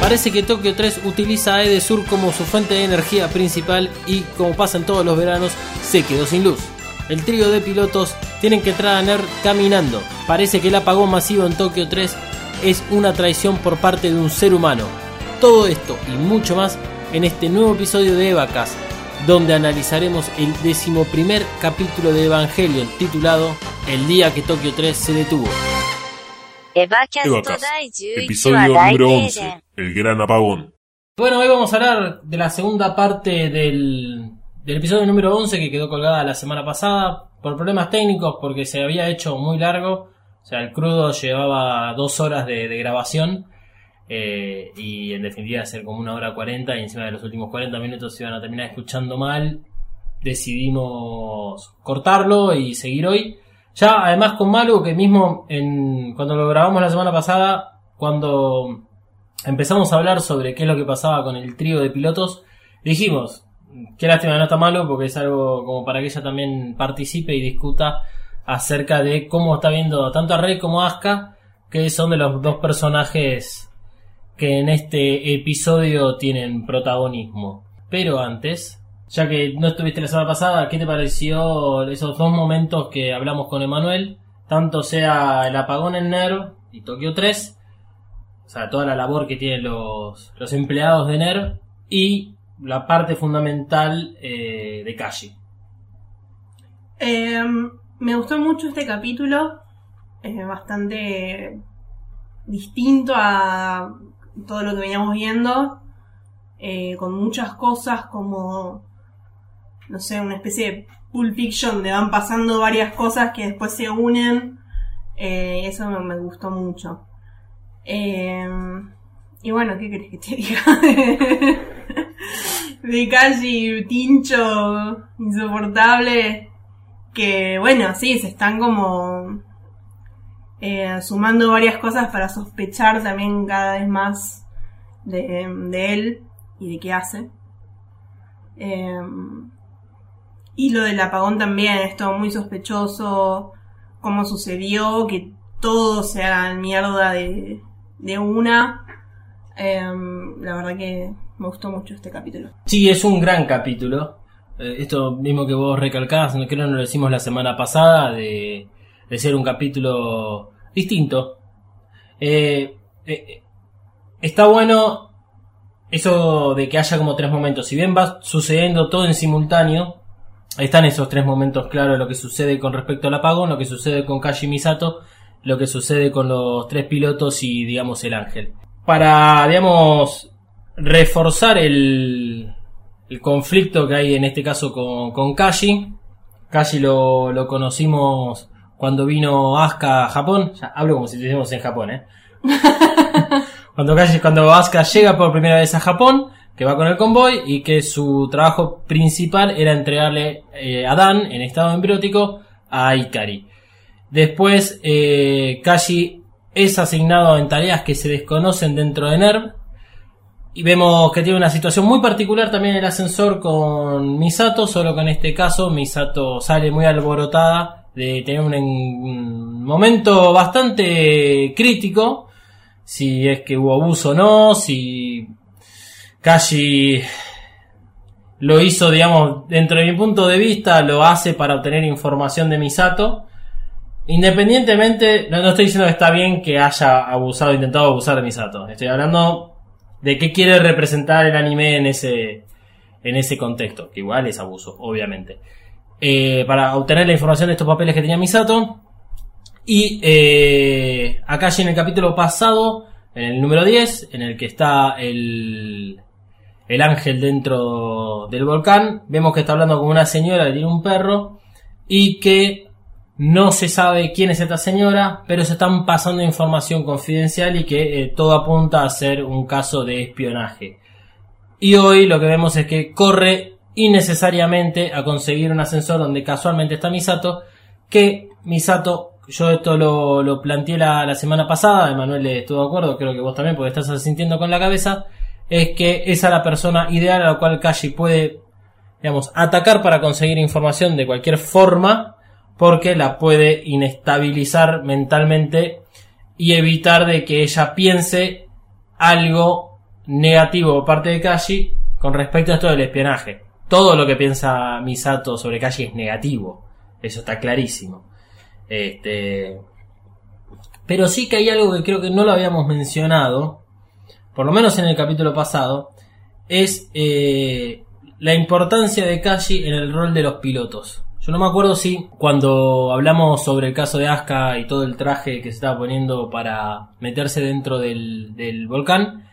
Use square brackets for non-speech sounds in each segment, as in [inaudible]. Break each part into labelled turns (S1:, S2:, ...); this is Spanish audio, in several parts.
S1: Parece que Tokio 3 utiliza a Edesur como su fuente de energía principal y, como pasa en todos los veranos, se quedó sin luz. El trío de pilotos tienen que traer caminando. Parece que el apagón masivo en Tokio 3 es una traición por parte de un ser humano. Todo esto y mucho más en este nuevo episodio de Evacas, donde analizaremos el decimoprimer capítulo de Evangelion titulado El día que Tokio 3 se detuvo.
S2: Evacast,
S3: episodio número 11, El Gran Apagón.
S1: Bueno, hoy vamos a hablar de la segunda parte del, del episodio número 11 que quedó colgada la semana pasada por problemas técnicos porque se había hecho muy largo. O sea, el crudo llevaba dos horas de, de grabación eh, y en definitiva hacer como una hora cuarenta y encima de los últimos 40 minutos se iban a terminar escuchando mal. Decidimos cortarlo y seguir hoy. Ya además con Malu que mismo en, cuando lo grabamos la semana pasada, cuando empezamos a hablar sobre qué es lo que pasaba con el trío de pilotos, dijimos, qué lástima no está malo porque es algo como para que ella también participe y discuta acerca de cómo está viendo tanto a Rey como a Asuka, que son de los dos personajes que en este episodio tienen protagonismo. Pero antes, ya que no estuviste la semana pasada, ¿qué te pareció esos dos momentos que hablamos con Emanuel? Tanto sea el apagón en NER y Tokio 3, o sea, toda la labor que tienen los, los empleados de NER y la parte fundamental eh, de Kashi.
S4: Eh, me gustó mucho este capítulo, es bastante distinto a todo lo que veníamos viendo, eh, con muchas cosas como, no sé, una especie de Pulp Fiction donde van pasando varias cosas que después se unen, eh, eso me, gustó mucho. Eh, y bueno, ¿qué crees que te diga? [laughs] de Kashi, tincho, insoportable que bueno, sí, se están como eh, sumando varias cosas para sospechar también cada vez más de, de él y de qué hace. Eh, y lo del apagón también, es todo muy sospechoso, cómo sucedió, que todo se haga mierda de, de una. Eh, la verdad que me gustó mucho este capítulo.
S1: Sí, es un gran capítulo. Eh, esto mismo que vos recalcabas, no creo que no lo decimos la semana pasada, de, de ser un capítulo distinto. Eh, eh, está bueno eso de que haya como tres momentos. Si bien va sucediendo todo en simultáneo, están esos tres momentos claros, lo que sucede con respecto al apagón, lo que sucede con Kashi Misato, lo que sucede con los tres pilotos y digamos el ángel. Para, digamos, reforzar el, el conflicto que hay en este caso con, con Kashi. Kashi lo, lo conocimos cuando vino Asuka a Japón. Ya hablo como si estuviésemos en Japón, ¿eh? [laughs] cuando, Kashi, cuando Asuka llega por primera vez a Japón, que va con el convoy y que su trabajo principal era entregarle eh, a Dan en estado embriótico a Ikari. Después, eh, Kashi es asignado en tareas que se desconocen dentro de NERV. Y vemos que tiene una situación muy particular también el ascensor con Misato, solo que en este caso Misato sale muy alborotada de tener un, un momento bastante crítico, si es que hubo abuso o no, si Kashi lo hizo, digamos, dentro de mi punto de vista, lo hace para obtener información de Misato. Independientemente, no, no estoy diciendo que está bien que haya abusado, intentado abusar de Misato. Estoy hablando de qué quiere representar el anime en ese, en ese contexto, que igual es abuso, obviamente. Eh, para obtener la información de estos papeles que tenía Misato. Y eh, en el capítulo pasado, en el número 10, en el que está el, el ángel dentro del volcán, vemos que está hablando con una señora que tiene un perro y que no se sabe quién es esta señora, pero se están pasando información confidencial y que eh, todo apunta a ser un caso de espionaje. Y hoy lo que vemos es que corre innecesariamente a conseguir un ascensor donde casualmente está Misato, que Misato, yo esto lo, lo planteé la, la semana pasada, Emanuel estuvo de acuerdo, creo que vos también, porque estás asintiendo con la cabeza, es que esa es la persona ideal a la cual Kashi puede, digamos, atacar para conseguir información de cualquier forma, porque la puede inestabilizar mentalmente y evitar de que ella piense algo negativo por parte de Kashi con respecto a esto del espionaje. Todo lo que piensa Misato sobre Kashi es negativo. Eso está clarísimo. Este, pero sí que hay algo que creo que no lo habíamos mencionado, por lo menos en el capítulo pasado, es eh, la importancia de Kashi en el rol de los pilotos. Yo no me acuerdo si cuando hablamos sobre el caso de Asuka y todo el traje que se estaba poniendo para meterse dentro del, volcán,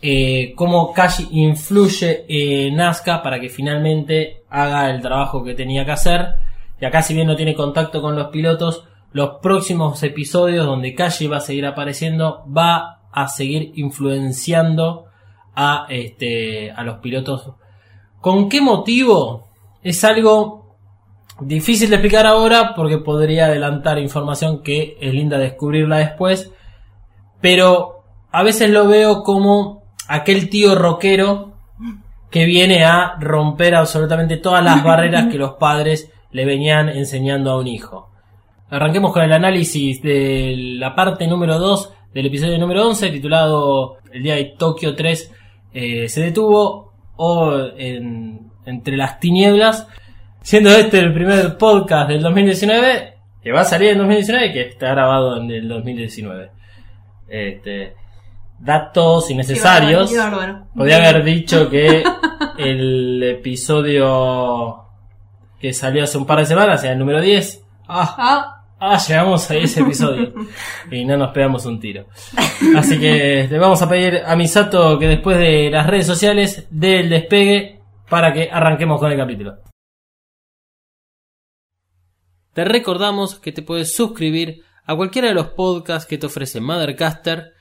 S1: eh, cómo Kashi influye en Asuka para que finalmente haga el trabajo que tenía que hacer. Y acá si bien no tiene contacto con los pilotos, los próximos episodios donde Kashi va a seguir apareciendo va a seguir influenciando a, este, a los pilotos. ¿Con qué motivo? Es algo difícil de explicar ahora porque podría adelantar información que es linda descubrirla después. Pero a veces lo veo como aquel tío rockero que viene a romper absolutamente todas las [laughs] barreras que los padres le venían enseñando a un hijo. Arranquemos con el análisis de la parte número 2 del episodio número 11 titulado El día de Tokio 3 eh, se detuvo o en, entre las tinieblas, siendo este el primer podcast del 2019 que va a salir en 2019 y que está grabado en el 2019. Este, datos innecesarios.
S4: Bárbaro, qué bárbaro.
S1: Podría haber dicho que [laughs] el episodio que salió hace un par de semanas era el número 10. Ah,
S4: Ah,
S1: ah, llegamos a ese episodio [laughs] y no nos pegamos un tiro. Así que le vamos a pedir a Misato que después de las redes sociales dé el despegue para que arranquemos con el capítulo. Te recordamos que te puedes suscribir a cualquiera de los podcasts que te ofrece Mothercaster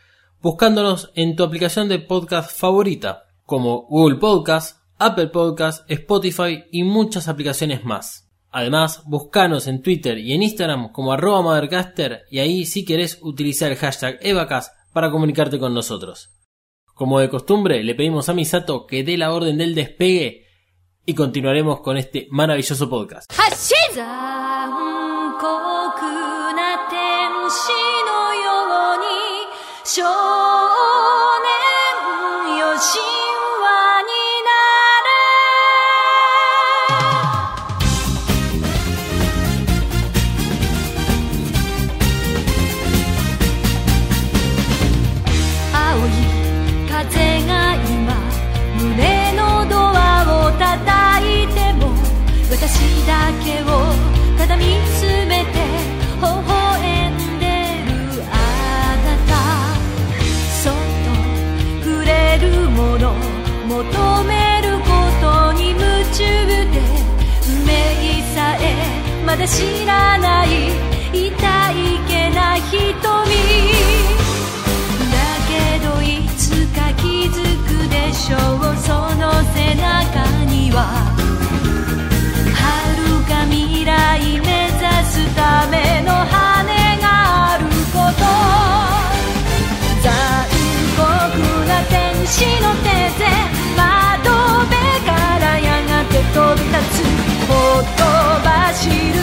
S1: buscándonos en tu aplicación de podcast favorita, como Google Podcast, Apple Podcast, Spotify y muchas aplicaciones más. Además, buscanos en Twitter y en Instagram como arroba Mothercaster y ahí si querés utilizar el hashtag Evacas para comunicarte con nosotros. Como de costumbre, le pedimos a Misato que dé la orden del despegue y continuaremos con este maravilloso podcast.
S2: えまだ知らない痛いけな瞳だけどいつか気づくでしょうその背中には遥か未来目指すための羽があること。残酷な天使の手で窓辺からやがて飛び立つ。ほっと走る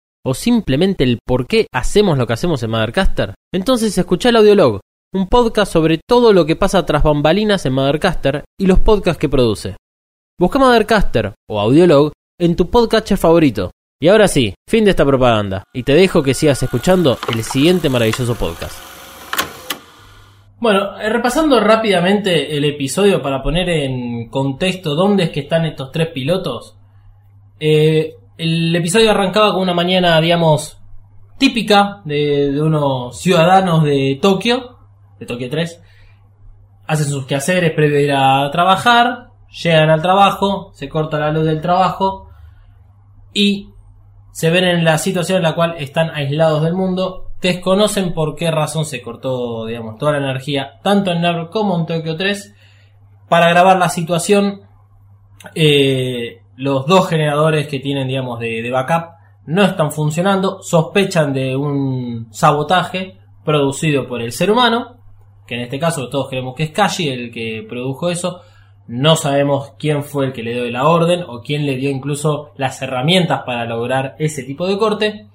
S1: o simplemente el por qué hacemos lo que hacemos en Mothercaster? Entonces escucha el Audiolog, un podcast sobre todo lo que pasa tras bambalinas en Mothercaster y los podcasts que produce. Busca Mothercaster o Audiolog en tu podcatcher favorito. Y ahora sí, fin de esta propaganda, y te dejo que sigas escuchando el siguiente maravilloso podcast. Bueno, eh, repasando rápidamente el episodio para poner en contexto dónde es que están estos tres pilotos. eh, el episodio arrancaba con una mañana, digamos, típica de, unos ciudadanos de Tokio, de Tokio 3. Hacen sus quehaceres previo a ir a trabajar, llegan al trabajo, se corta la luz del trabajo y se ven en la situación en la cual están aislados del mundo, desconocen por qué razón se cortó, digamos, toda la energía, tanto en Nerv como en Tokio 3, para grabar la situación, eh, los dos generadores que tienen, digamos, de, de backup no están funcionando, sospechan de un sabotaje producido por el ser humano, que en este caso todos creemos que es Kashi el que produjo eso, no sabemos quién fue el que le dio la orden o quién le dio incluso las herramientas para lograr ese tipo de corte.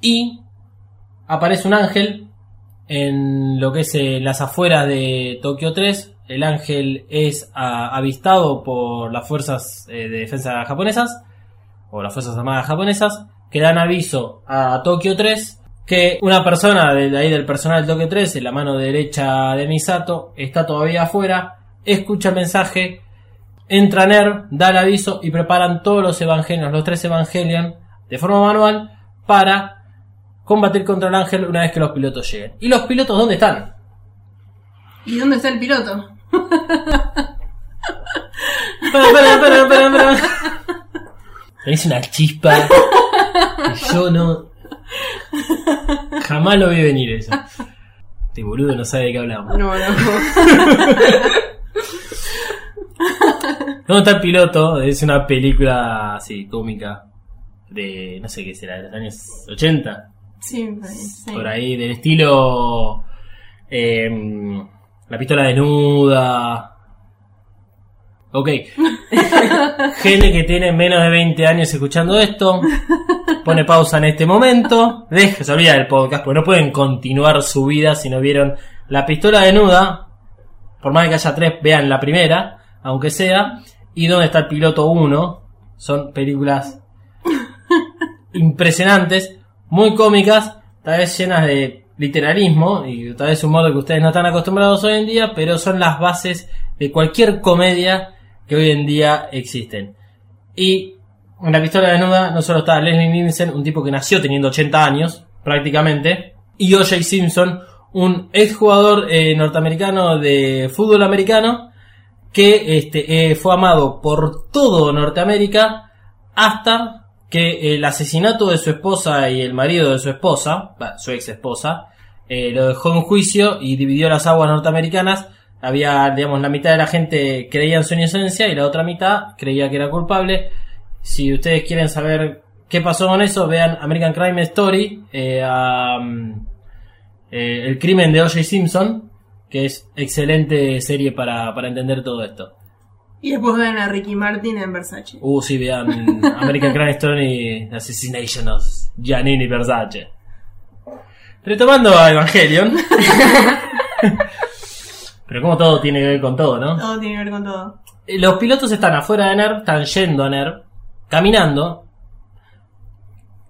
S1: Y aparece un ángel en lo que es eh, las afueras de Tokio 3. El ángel es ah, avistado por las fuerzas eh, de defensa japonesas o las fuerzas armadas japonesas que dan aviso a Tokio 3 que una persona de ahí del personal de Tokio 3, en la mano derecha de Misato, está todavía afuera escucha el mensaje, entra Ner, da el aviso y preparan todos los evangelios, los tres evangelion, de forma manual para combatir contra el ángel una vez que los pilotos lleguen. ¿Y los pilotos dónde están?
S4: ¿Y dónde está el piloto?
S1: Para, para, para, para, para. Tenés una chispa. que yo no. Jamás lo vi venir eso. Este boludo no sabe de qué hablamos.
S4: No, no.
S1: ¿Dónde está el piloto? Es una película así, cómica. De, no sé qué será, de los años 80.
S4: Sí, sí.
S1: Por ahí, del estilo. em, la pistola desnuda. Ok. [laughs] Gente que tiene menos de 20 años escuchando esto. Pone pausa en este momento. Deja, se olvida del podcast porque no pueden continuar su vida si no vieron la pistola desnuda. Por más que haya tres, vean la primera, aunque sea. Y dónde está el piloto 1. Son películas [laughs] impresionantes, muy cómicas, tal vez llenas de literalismo y tal vez un modo que ustedes no están acostumbrados hoy en día, pero son las bases de cualquier comedia que hoy en día existen. Y en la pistola desnuda no solo está Leslie Nielsen, un tipo que nació teniendo 80 años, prácticamente, y O.J. Simpson, un exjugador eh, norteamericano de fútbol americano que este, eh, fue amado por todo Norteamérica hasta que el asesinato de su esposa y el marido de su esposa, su ex esposa, eh, lo dejó en juicio y dividió las aguas norteamericanas. Había, digamos, la mitad de la gente creía en su inocencia y la otra mitad creía que era culpable. Si ustedes quieren saber qué pasó con eso, vean American Crime Story, eh, mm, eh, El crimen de O.J. Simpson, que es excelente serie para, para entender todo esto.
S4: Y después ven a Ricky Martin en Versace.
S1: Uh, sí, vean American Crime Story Assassination of Giannini Versace. Retomando a Evangelion. [laughs] Pero como todo tiene que ver con todo, ¿no?
S4: Todo tiene que ver con todo.
S1: Eh, Los pilotos están afuera de NERV, están yendo a NERV, caminando.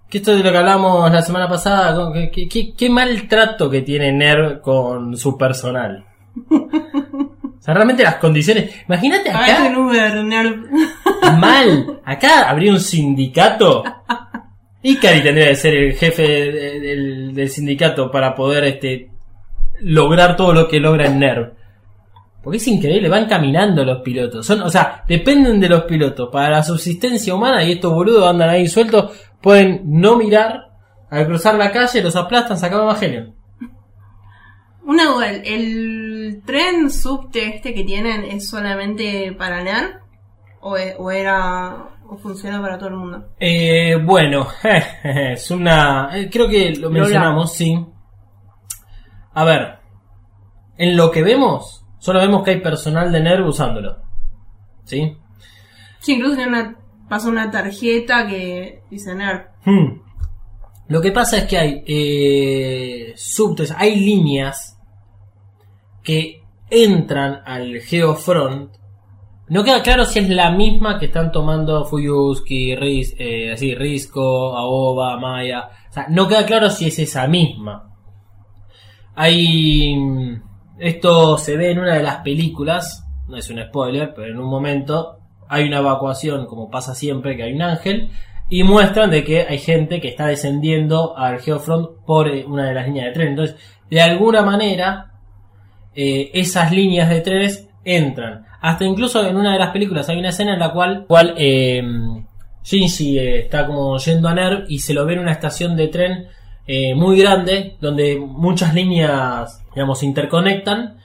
S1: Que esto es de lo que hablamos la semana pasada. ¿Qué, qué, maltrato que tiene NERV con su personal. [laughs] Sea, realmente las condiciones. Imagínate acá.
S4: un Uber. [laughs]
S1: Mal. Acá habría un sindicato. Ikari tendría que ser el jefe de- del, del sindicato para poder este lograr todo lo que logra en NERV. Porque es increíble, van caminando los pilotos. Son, o sea, dependen de los pilotos. Para la subsistencia humana y estos boludos andan ahí sueltos, pueden no mirar, al cruzar la calle, los aplastan, sacan Evangelion.
S4: Una duda, ¿el, el tren subte este que tienen es solamente para NER? ¿O, o era o funciona para todo el mundo?
S1: Eh, bueno, [laughs] es una. eh, creo que lo mencionamos, sí. A ver, en lo que vemos, solo vemos que hay personal de NERV usándolo. ¿Sí?
S4: Sí, incluso tiene una, pasa una tarjeta que dice NER.
S1: Hmm. Lo que pasa es que hay eh, subtes, hay líneas que entran al Geofront. No queda claro si es la misma que están tomando Fuyuski, Riz, eh, así, Risco, Aoba, Maya. No queda claro si es esa misma. Hay. Esto se ve en una de las películas. No es un spoiler, pero en un momento hay una evacuación, como pasa siempre, que hay un ángel. Y muestran de que hay gente que está descendiendo al Geofront por eh, una de las líneas de tren. Entonces, de alguna manera, eh, esas líneas de trenes entran. Hasta incluso en una de las películas hay una escena en la cual, cual eh, Shinji eh, está como yendo a NERV y se lo ve en una estación de tren muy grande donde muchas líneas, digamos, interconectan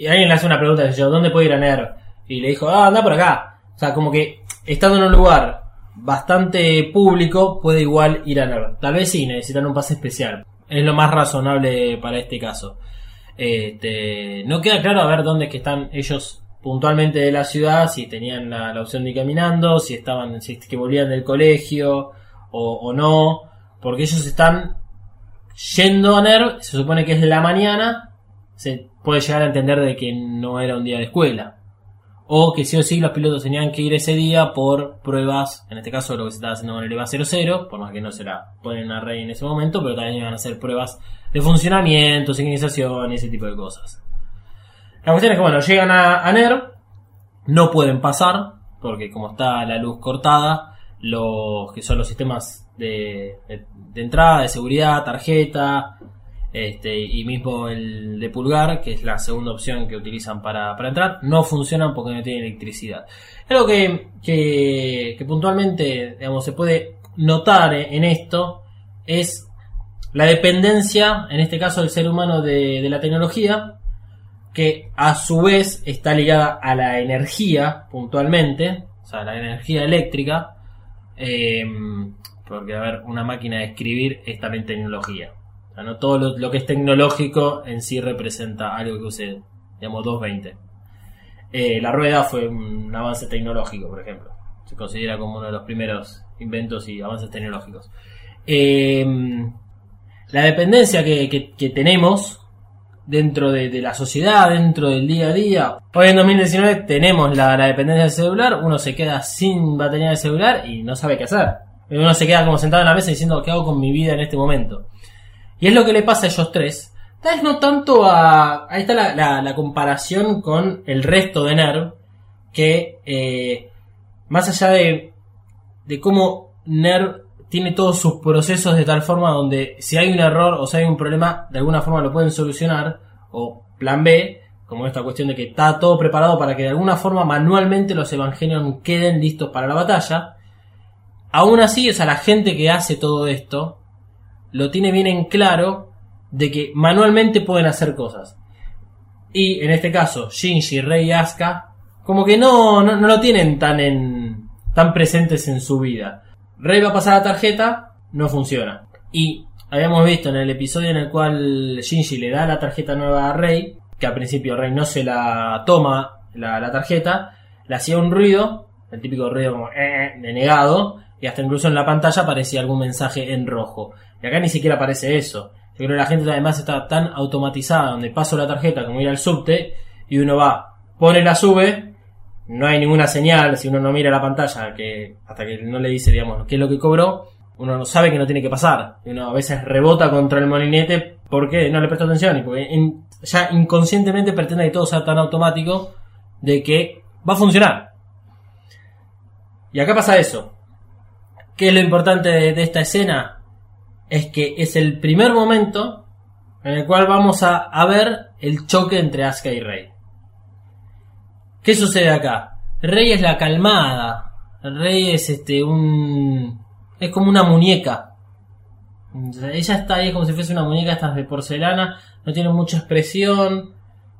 S1: y alguien le hace una pregunta, dice ¿dónde puedo ir a Ner? Y le dijo, ah, anda por acá. O sea, como que estando en un lugar bastante público, puede igual ir a Ner. Tal vez sí, necesitan un pase especial. Es lo más razonable para este caso. Este, no queda claro a ver dónde es que están ellos puntualmente de la ciudad, si tenían la, opción de ir caminando, si estaban, si que volvían del colegio o, o no, porque ellos están yendo a NER, se supone que es la mañana, se puede llegar a entender de que no era un día de escuela. O que sí o sí los pilotos tenían que ir ese día por pruebas, en este caso lo que se estaba haciendo con el EVA 00, por más que no se la ponen a rey en ese momento, pero también iban a hacer pruebas de funcionamiento, sincronización y ese tipo de cosas. La cuestión es que, bueno, llegan a, NER, no pueden pasar, porque como está la luz cortada, los que son los sistemas de entrada, de seguridad, tarjeta, este, y mismo el de pulgar, que es la segunda opción que utilizan para, para entrar, no funcionan porque no tienen electricidad. Algo que, que, puntualmente digamos, se puede notar en esto es la dependencia, en este caso del ser humano, de, de la tecnología, que a su vez está ligada a la energía puntualmente, o sea, la energía eléctrica, eh, porque a ver, una máquina de escribir es también tecnología. No todo lo, que es tecnológico en sí representa algo que use, digamos, 220. Eh, la rueda fue un avance tecnológico, por ejemplo. Se considera como uno de los primeros inventos y avances tecnológicos. Eh, la dependencia que, que- que tenemos dentro de, de la sociedad, dentro del día a día. Hoy en 2019 tenemos la, la dependencia del celular, uno se queda sin batería de celular y no sabe qué hacer. Uno se queda como sentado en la mesa diciendo qué hago con mi vida en este momento. Y es lo que le pasa a ellos tres. Tal vez no tanto a... Ahí está la, comparación con el resto de NERV, que eh, más allá de, de cómo NERV tiene todos sus procesos de tal forma donde si hay un error o si hay un problema, de alguna forma lo pueden solucionar, o plan B, como esta cuestión de que está todo preparado para que de alguna forma manualmente los Evangelion queden listos para la batalla. Aún así, o sea, la gente que hace todo esto lo tiene bien en claro de que manualmente pueden hacer cosas. Y en este caso, Shinji, Rei y Asuka, como que no, no, no lo tienen tan en tan presentes en su vida. Rey va a pasar la tarjeta, no funciona. Y habíamos visto en el episodio en el cual Shinji le da la tarjeta nueva a Rey, que al principio Rey no se la toma la, la tarjeta, le hacía un ruido, el típico ruido como "Eh", de negado, y hasta incluso en la pantalla aparecía algún mensaje en rojo. Y acá ni siquiera aparece eso. Yo creo que la gente además está tan automatizada, donde paso la tarjeta como ir al subte, y uno va, pone la sube, no hay ninguna señal, si uno no mira la pantalla, que hasta que no le dice, digamos, qué es lo que cobró, uno no sabe que no tiene que pasar. Y uno a veces rebota contra el molinete porque no le presta atención y porque ya inconscientemente pretende que todo sea tan automático de que va a funcionar. Y acá pasa eso. ¿Qué es lo importante de, esta escena? Es que es el primer momento en el cual vamos a, ver el choque entre Asuka y Rey. ¿Qué sucede acá? Rey es la calmada. Rey es este un. es como una muñeca. Ella está ahí como si fuese una muñeca estas de porcelana. No tiene mucha expresión.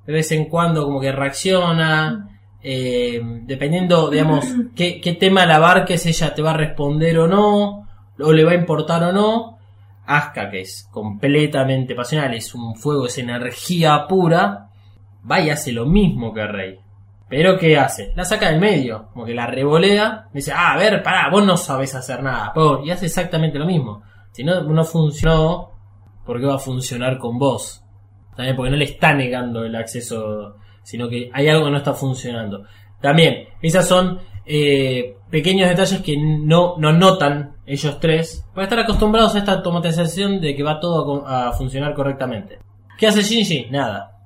S1: De vez en cuando como que reacciona. Eh, dependiendo, digamos, [laughs] qué, qué tema la abarques, ella te va a responder o no. O le va a importar o no. Asuka, que es completamente pasional, es un fuego, es energía pura. Va y hace lo mismo que Rey. Pero ¿qué hace? La saca del medio, como que la revolea, dice, ah, a ver, pará, vos no sabés hacer nada. Y hace exactamente lo mismo. Si no, no funcionó, ¿por qué va a funcionar con vos? También porque no le está negando el acceso, sino que hay algo que no está funcionando. También, esas son eh, pequeños detalles que no, no notan ellos tres, para estar acostumbrados a esta automatización de que va todo a funcionar correctamente. ¿Qué hace Shinji? Nada.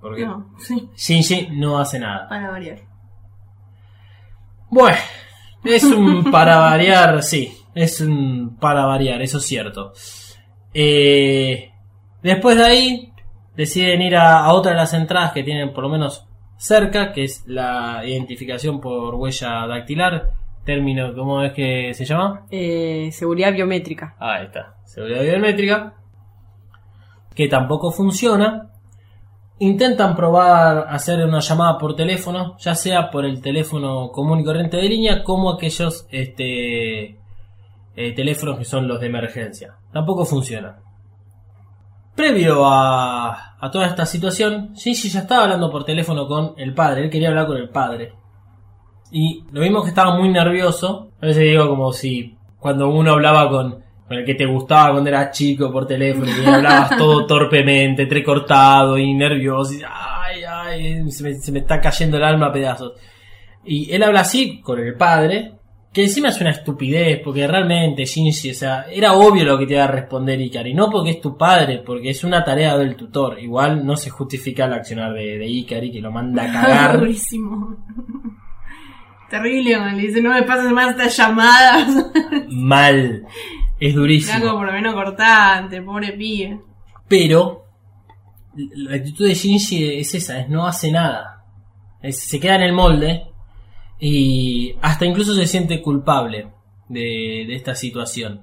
S1: Porque
S4: No, sí,
S1: Shinji no hace nada.
S4: para variar.
S1: Bueno, es un para variar, sí. Es un para variar, eso es cierto. Eh, después de ahí, deciden ir a, a otra de las entradas que tienen por lo menos cerca, que es la identificación por huella dactilar. Término, ¿cómo es que se llama?
S3: Eh, seguridad biométrica.
S1: Ahí está, seguridad biométrica. Que tampoco funciona. intentan probar hacer una llamada por teléfono, ya sea por el teléfono común y corriente de línea, como aquellos este, eh, teléfonos que son los de emergencia. Tampoco funciona. Previo a, a toda esta situación, Shinji ya estaba hablando por teléfono con el padre, él quería hablar con el padre. Y lo vimos que estaba muy nervioso, a veces digo como si cuando uno hablaba con, con el que te gustaba cuando eras chico por teléfono y hablabas [laughs] todo torpemente, entrecortado y nervioso, y, ay, ay, se me, se me está cayendo el alma a pedazos. Y él habla así con el padre, que encima es una estupidez, porque realmente Shinji, o sea, era obvio lo que te iba a responder Ikari, no porque es tu padre, porque es una tarea del tutor. Igual no se justifica el accionar de, de Ikari, que lo manda a cagar. [laughs]
S4: Durísimo. Terrible, le dice, no me pases más estas llamadas. [laughs]
S1: Mal. Es durísimo.
S4: como por lo menos cortante, pobre pibe.
S1: Pero la actitud de Shinji es esa, es no hace nada. Es- se queda en el molde y hasta incluso se siente culpable de, esta situación.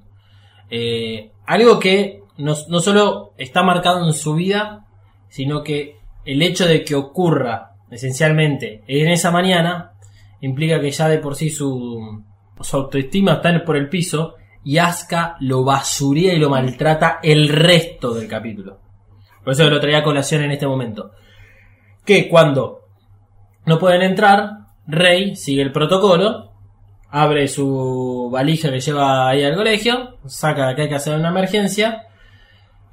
S1: Eh, algo que no, solo está marcado en su vida, sino que el hecho de que ocurra esencialmente en esa mañana implica que ya de por sí su, su autoestima está por el piso y Asuka lo basuría y lo maltrata el resto del capítulo. Por eso lo traía a colación en este momento. Que cuando no pueden entrar, Rey sigue el protocolo, abre su valija que lleva ahí al colegio, saca que hay que hacer una emergencia,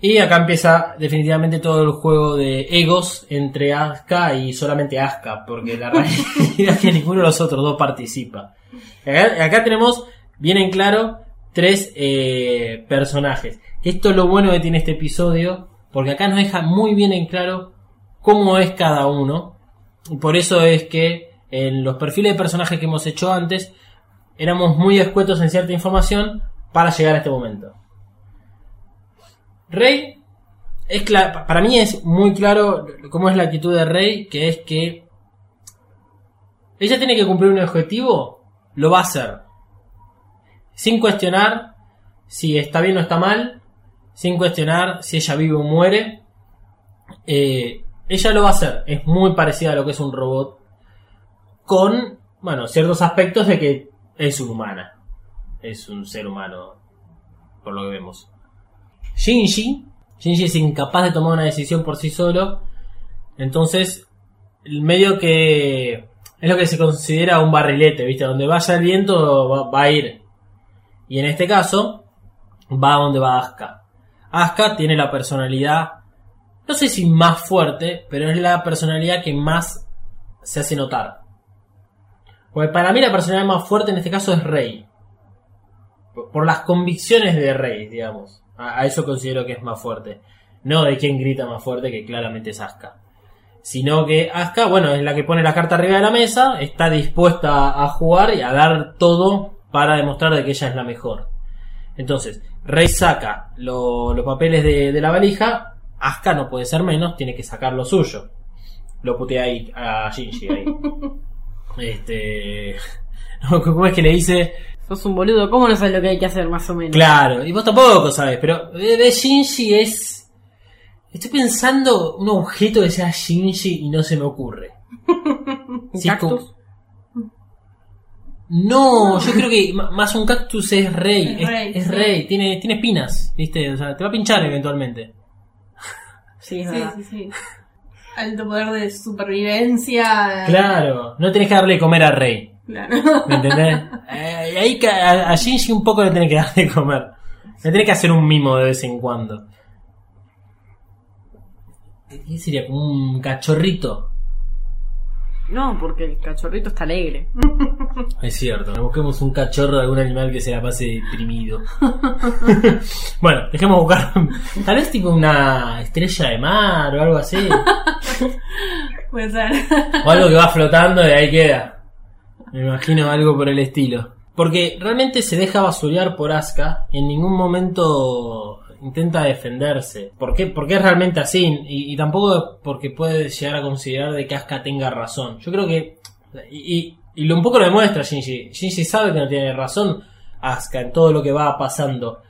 S1: y acá empieza definitivamente todo el juego de egos entre Asuka y solamente Asuka, porque la [laughs] realidad es que ninguno de los otros dos participa. Acá, acá tenemos bien en claro tres eh, personajes. Esto es lo bueno que tiene este episodio, porque acá nos deja muy bien en claro cómo es cada uno. Y por eso es que en los perfiles de personajes que hemos hecho antes, éramos muy escuetos en cierta información para llegar a este momento. Rey, es para mí es muy claro cómo es la actitud de Rey, que es que ella tiene que cumplir un objetivo, lo va a hacer. Sin cuestionar si está bien o está mal, sin cuestionar si ella vive o muere. Eh, ella lo va a hacer. Es muy parecida a lo que es un robot. Con, bueno, ciertos aspectos de que es humana. Es un ser humano, por lo que vemos. Shinji, Shinji es incapaz de tomar una decisión por sí solo. Entonces, el medio que es lo que se considera un barrilete, ¿viste? Donde vaya el viento va, va a ir. Y en este caso, va a donde va Asuka. Asuka tiene la personalidad, no sé si más fuerte, pero es la personalidad que más se hace notar. Porque para mí la personalidad más fuerte en este caso es Rey. Por- las convicciones de Rey, digamos. A, eso considero que es más fuerte. No de quien grita más fuerte, que claramente es Asuka. Sino que Asuka, bueno, es la que pone la carta arriba de la mesa, está dispuesta a jugar y a dar todo para demostrar de que ella es la mejor. Entonces, Rey saca lo- los papeles de, de la valija, Asuka no puede ser menos, tiene que sacar lo suyo. Lo putea ahí a Shinji ahí. [laughs] Este. [laughs] ¿Cómo es que le dice?
S3: Sos un boludo, ¿cómo no sabes lo que hay que hacer más o menos?
S1: Claro, y vos tampoco sabes, pero de Shinji es. Estoy pensando un objeto que sea Shinji y no se me ocurre. [laughs]
S3: ¿Un
S1: Sí,
S3: cactus?
S1: No, yo creo que más un cactus es rey.
S4: Es
S1: Es,
S4: rey,
S1: es
S4: sí.
S1: rey, tiene, tiene espinas, ¿viste? O sea, te va a pinchar eventualmente.
S3: Sí, es
S4: Sí,
S3: verdad.
S4: sí, sí. Alto poder de supervivencia.
S1: Claro, no tenés que darle de comer a rey.
S4: Claro.
S1: ¿Me entendés? [laughs] Eh, ahí a, a Shinji un poco le tenés que dar de comer. Le tenés que hacer un mimo de vez en cuando. ¿Qué sería? Como un cachorrito.
S3: No, porque el cachorrito está alegre. [laughs]
S1: Es cierto, busquemos un cachorro de algún animal que se la pase deprimido. [laughs] bueno, dejemos buscar. Tal vez tipo una estrella de mar o algo así. [laughs]
S4: Puede ser.
S1: O algo que va flotando y ahí queda. Me imagino algo por el estilo. Porque realmente se deja basurear por Asuka. En ningún momento intenta defenderse. ¿Por qué? Porque es realmente así. Y, tampoco porque puede llegar a considerar de que Asuka tenga razón. Yo creo que... Y, y- lo un poco lo demuestra Shinji. Shinji sabe que no tiene razón Asuka en todo lo que va pasando.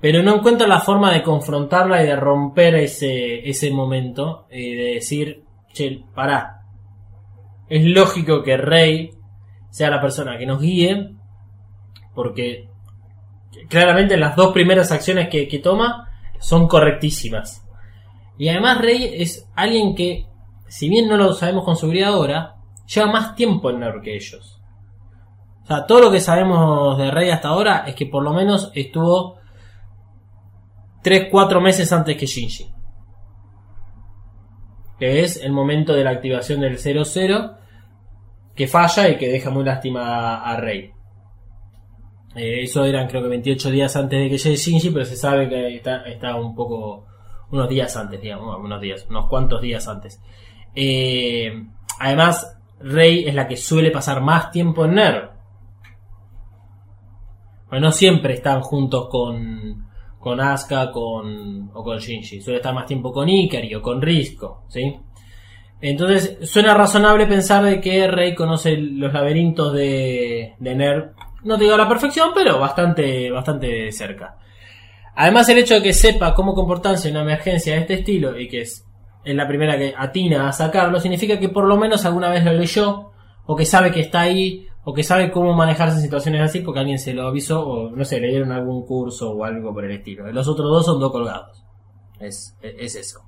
S1: pero no encuentra la forma de confrontarla y de romper ese, ese momento y de decir, che, pará. Es lógico que Rey sea la persona que nos guíe, porque claramente las dos primeras acciones que, que toma son correctísimas. Y además Rey es alguien que, si bien no lo sabemos con seguridad ahora, lleva más tiempo en NERV que ellos. O sea, todo lo que sabemos de Rey hasta ahora es que por lo menos estuvo 3-4 meses antes que Shinji. Que es el momento de la activación del 0-0 que falla y que deja muy lástima a Rey. Eh, eso eran creo que 28 días antes de que llegue Shinji, pero se sabe que está, un poco, unos días antes, digamos, unos días, unos cuantos días antes. Eh, además, Rey es la que suele pasar más tiempo en NERV. Bueno, no siempre están juntos con, con Asuka con, o con Shinji. Suele estar más tiempo con Ikari o con Risco, ¿sí? Entonces, suena razonable pensar de que Rey conoce los laberintos de, de NERV. No te digo la perfección, pero bastante, bastante cerca. Además, el hecho de que sepa cómo comportarse en una emergencia de este estilo y que es, es la primera que atina a sacarlo, significa que por lo menos alguna vez lo leyó, o que sabe que está ahí, o que sabe cómo manejarse en situaciones así porque alguien se lo avisó, o no sé, le dieron algún curso o algo por el estilo. Los otros dos son dos colgados. Es, es eso.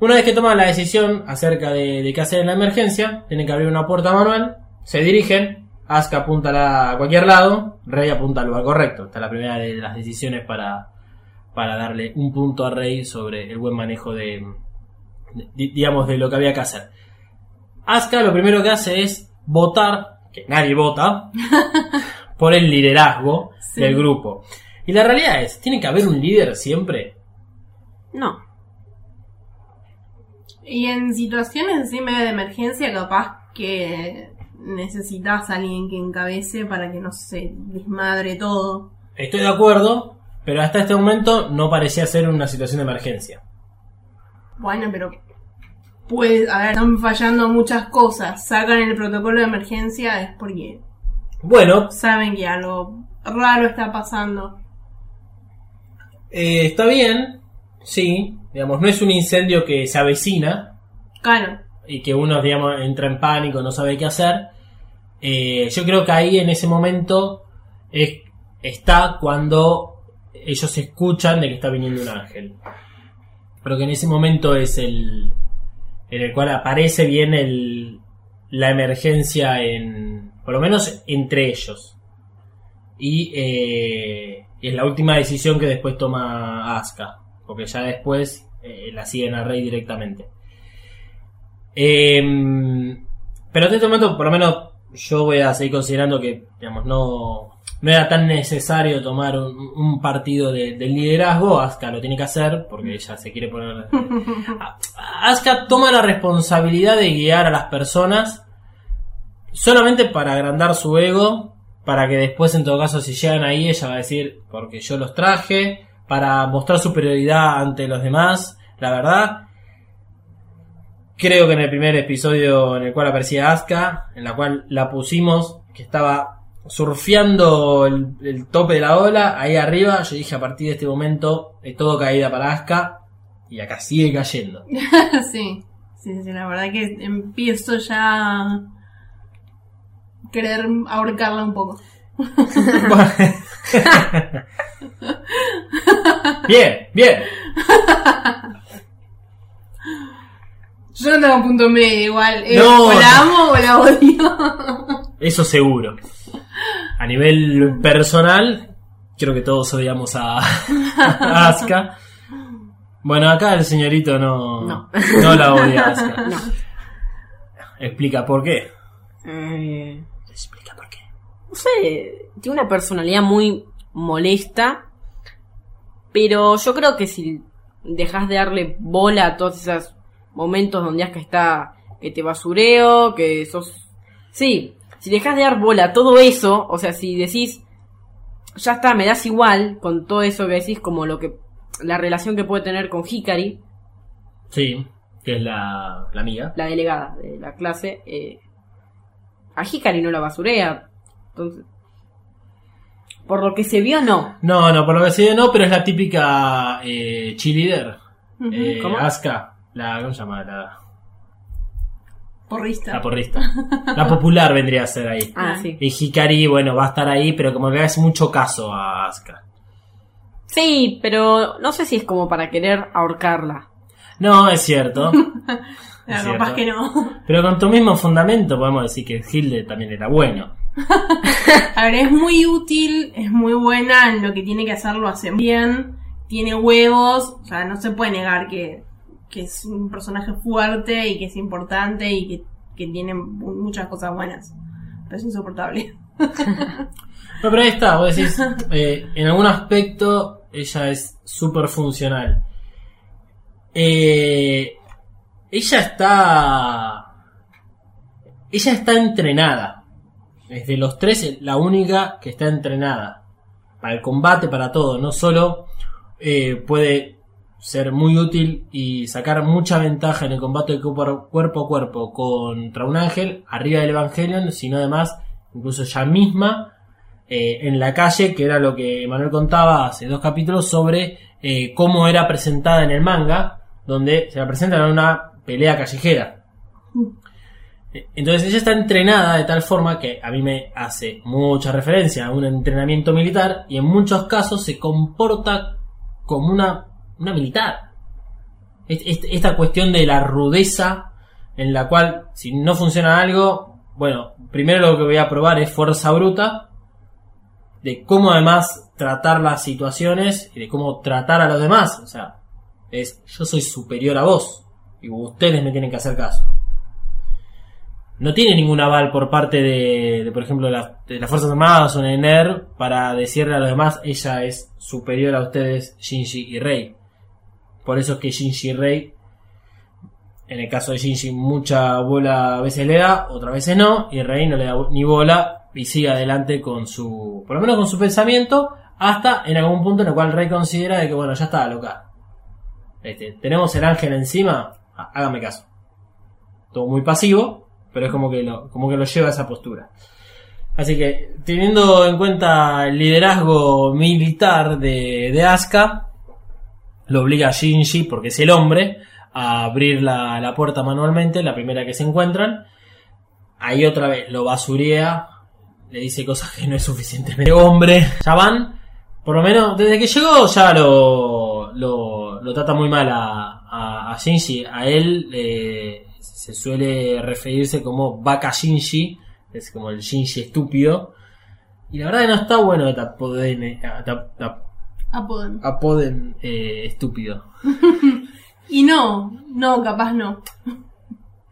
S1: Una vez que toman la decisión acerca de, de qué hacer en la emergencia, tienen que abrir una puerta manual, se dirigen, Asuka apunta a cualquier lado, Rey apunta al lugar correcto. Esta es la primera de las decisiones para, para darle un punto a Rey sobre el buen manejo de, de- digamos, de lo que había que hacer. Asuka lo primero que hace es votar, que nadie vota, [laughs] por el liderazgo
S3: Sí.
S1: del grupo. Y la realidad es, tiene que haber un líder siempre.
S3: No.
S4: Y en situaciones así medio de emergencia, capaz que necesitas a alguien que encabece para que no se desmadre todo.
S1: Estoy de acuerdo, pero hasta este momento no parecía ser una situación de emergencia.
S4: Bueno, pero pues, a ver, están fallando muchas cosas. Sacan el protocolo de emergencia es porque
S1: Bueno,
S4: saben que algo raro está pasando.
S1: eh, está bien, sí, digamos, no es un incendio que se avecina
S4: Claro,
S1: y que uno, digamos, entra en pánico, no sabe qué hacer. Eh, yo creo que ahí en ese momento es- está cuando ellos escuchan de que está viniendo un ángel. Pero que en ese momento es el en el cual aparece bien la emergencia en por lo menos entre ellos. Y eh, es la última decisión que después toma Asuka, porque ya después eh, la siguen a Rey directamente. Em, pero hasta este momento, por lo menos, yo voy a seguir considerando que, digamos, no, no era tan necesario tomar un, un partido de, del liderazgo. Asuka lo tiene que hacer porque ella se quiere poner. [laughs] Asuka toma la responsabilidad de guiar a las personas solamente para agrandar su ego, para que después, en todo caso, si llegan ahí, ella va a decir, porque yo los traje, para mostrar superioridad ante los demás. La verdad, creo que en el primer episodio en el cual aparecía Asuka, en la cual la pusimos, que estaba surfeando el, el tope de la ola, ahí arriba, yo dije a partir de este momento es todo caída para Asuka, y acá sigue cayendo. [laughs]
S4: sí. Sí, sí, la verdad que empiezo ya a querer ahorcarla un poco. [laughs]
S1: bien, bien. [laughs]
S4: Yo no tengo punto medio igual. eh,
S1: No.
S4: o la amo o la odio.
S1: Eso seguro. A nivel personal, creo que todos odiamos a, a Asuka. Bueno, acá el señorito no,
S3: No.
S1: no la odia a Asuka.
S3: No.
S1: Explica por qué.
S3: Eh,
S1: Explica por qué.
S3: no sé, tiene una personalidad muy molesta, pero yo creo que si dejas de darle bola a todos esos momentos donde Asuka está, que te basureo, que sos... Sí, si dejas de dar bola a todo eso, o sea, si decís, ya está, me das igual con todo eso que decís, como lo que la relación que puede tener con Hikari,
S1: Sí, que es la, la amiga.
S3: la delegada de la clase, eh, a Hikari no la basurea. Entonces, Por lo que se vio, no.
S1: No, no, por lo que se ve no, pero es la típica eh, cheerleader. Eh. Asuka, la, ¿cómo se llama? La,
S4: Porrista.
S1: la porrista. [laughs] La popular vendría a ser ahí.
S3: Ah, sí.
S1: Y Hikari, bueno, va a estar ahí, pero como que le hace mucho caso a Asuka.
S3: Sí, pero no sé si es como para querer ahorcarla.
S1: No, es cierto.
S4: Ah, [laughs]
S1: Es
S4: capaz
S1: cierto.
S4: que no. [laughs]
S1: Pero con tu mismo fundamento podemos decir que Hilde también era bueno.
S4: A ver, es muy útil, es muy buena en lo que tiene que hacer, lo hace bien, tiene huevos, o sea, no se puede negar que, que es un personaje fuerte y que es importante y que, que tiene mu- muchas cosas buenas. Pero es insoportable. [laughs]
S1: No, pero ahí está, vos decís, eh, en algún aspecto ella es súper funcional. Eh, ella está... Ella está entrenada. Es de los tres la única que está entrenada. Para el combate, para todo. No solo eh, puede ser muy útil y sacar mucha ventaja en el combate de cuerpo a cuerpo contra un ángel arriba del Evangelion, sino además, incluso ella misma, eh, en la calle, que era lo que Manuel contaba hace dos capítulos sobre eh, cómo era presentada en el manga, donde se la presenta en una pelea callejera. Entonces ella está entrenada de tal forma que a mí me hace mucha referencia a un entrenamiento militar y en muchos casos se comporta como una, una militar. Est- est- Esta cuestión de la rudeza en la cual si no funciona algo, bueno, primero lo que voy a probar es fuerza bruta, de cómo además tratar las situaciones y de cómo tratar a los demás. O sea, es yo soy superior a vos y ustedes me tienen que hacer caso. No tiene ningún aval por parte de, de, por ejemplo, de las Fuerzas Armadas o en NER para decirle a los demás ella es superior a ustedes, Shinji y Rei. Por eso es que Shinji y Rei, en el caso de Shinji, mucha bola a veces le da, otras veces no, y Rei no le da ni bola y sigue adelante con su, por lo menos con su pensamiento, hasta en algún punto en el cual Rey considera de que, bueno, ya está, loca. Este, tenemos el ángel encima, há- hágame caso. Todo muy pasivo, pero es como que lo, como que lo lleva a esa postura. Así que, teniendo en cuenta el liderazgo militar de, de Asuka, lo obliga a Shinji, porque es el hombre, a abrir la, la puerta manualmente, la primera que se encuentran. Ahí otra vez lo basurea, le dice cosas que no es suficientemente hombre. Ya van, por lo menos desde que llegó ya lo, lo, trata muy mal a, a, Shinji. A él eh, se suele referirse como Baka Shinji, es como el Shinji estúpido. Y la verdad que no está bueno apoden, apoden eh, estúpido. [laughs]
S4: Y no, no, capaz no.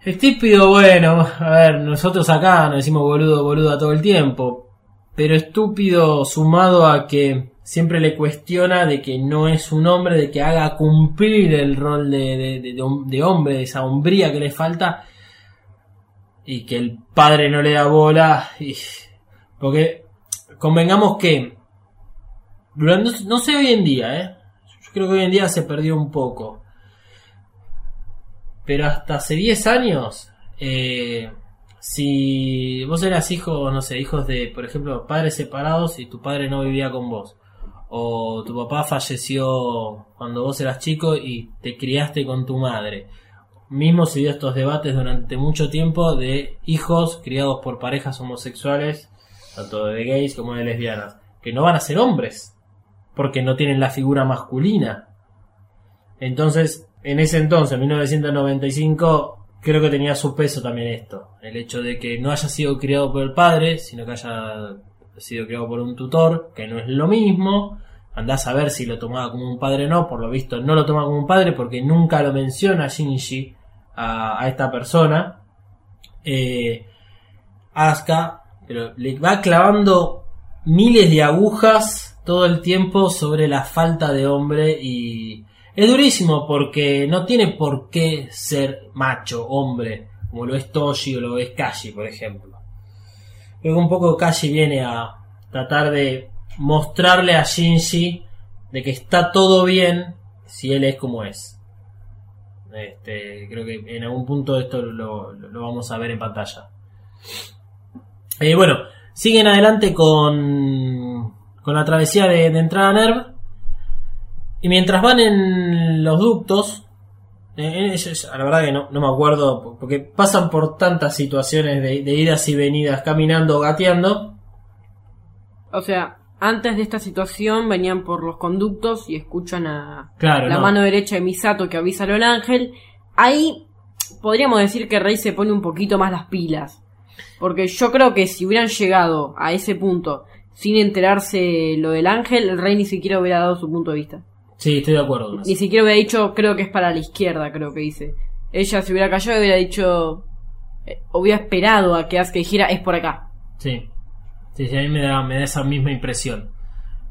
S1: Estúpido, bueno, a ver, nosotros acá nos decimos boludo, boluda todo el tiempo. Pero estúpido sumado a que siempre le cuestiona de que no es un hombre, de que haga cumplir el rol de, de hombre, de esa hombría que le falta. Y que el padre no le da bola. y- porque convengamos que no sé hoy en día, ¿eh? Yo creo que hoy en día se perdió un poco. Pero hasta hace 10 años, eh, si vos eras hijo, no sé, hijos de, por ejemplo, padres separados y tu padre no vivía con vos, o tu papá falleció cuando vos eras chico y te criaste con tu madre. Mismo se dio estos debates durante mucho tiempo de hijos criados por parejas homosexuales, tanto de gays como de lesbianas, que no van a ser hombres, porque no tienen la figura masculina. Entonces, en ese entonces, en 1995, creo que tenía su peso también esto. El hecho de que no haya sido criado por el padre, sino que haya sido criado por un tutor, que no es lo mismo. Andás a ver si lo tomaba como un padre o no. Por lo visto, no lo toma como un padre porque nunca lo menciona Shinji a, a esta persona. Eh, Asuka, pero le va clavando miles de agujas todo el tiempo sobre la falta de hombre y es durísimo porque no tiene por qué ser macho, hombre, como lo es Toshi o lo es Kashi, por ejemplo. Que un poco Kashi viene a tratar de mostrarle a Shinji de que está todo bien si él es como es. Este, creo que en algún punto esto lo, lo- lo vamos a ver en pantalla. Eh, bueno, siguen adelante con con la travesía de, de entrada a Nerv. Y mientras van en los ductos, eh, eh, la verdad que no, no me acuerdo, porque pasan por tantas situaciones de, de idas y venidas, caminando, gateando.
S3: O sea, antes de esta situación venían por los conductos y escuchan a
S1: Claro,
S3: la
S1: no.
S3: mano derecha de Misato que avisa al ángel. Ahí podríamos decir que Rey se pone un poquito más las pilas. Porque yo creo que si hubieran llegado a ese punto sin enterarse lo del ángel, el Rey ni siquiera hubiera dado su punto de vista.
S1: Sí, estoy de acuerdo
S3: Ni siquiera hubiera dicho, creo que es para la izquierda, creo que dice. Ella se hubiera callado y hubiera dicho, eh, hubiera esperado a que Asuka dijera, es por acá.
S1: Sí. Sí, sí, a mí me da, me da esa misma impresión.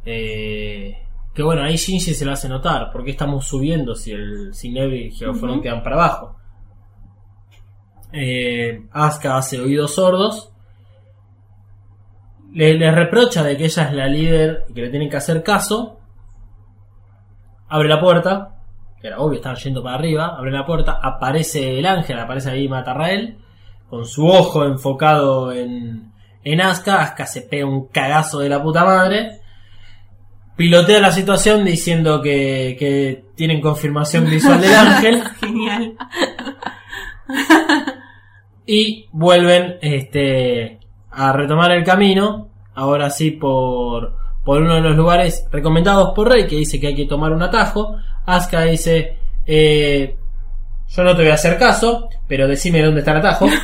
S1: Eh, que bueno, ahí Shinji se lo hace notar. porque estamos subiendo si el si Nevi y Geoforón
S3: Ujú.
S1: quedan para abajo? Eh, Asuka hace oídos sordos. Le, le reprocha de que ella es la líder y que le tienen que hacer caso. Abre la puerta. Que era obvio, estaban yendo para arriba. Abre la puerta. Aparece el ángel. Aparece ahí Matarrael. Con su ojo enfocado en, en Asuka. Asuka se pega un cagazo de la puta madre. Pilotea la situación diciendo que, que tienen confirmación visual del [laughs] ángel.
S4: Genial.
S1: y vuelven este, a retomar el camino, ahora sí por, por uno de los lugares recomendados por Rey, que dice que hay que tomar un atajo. Asuka dice, eh, yo no te voy a hacer caso, pero decime dónde está el atajo. [laughs]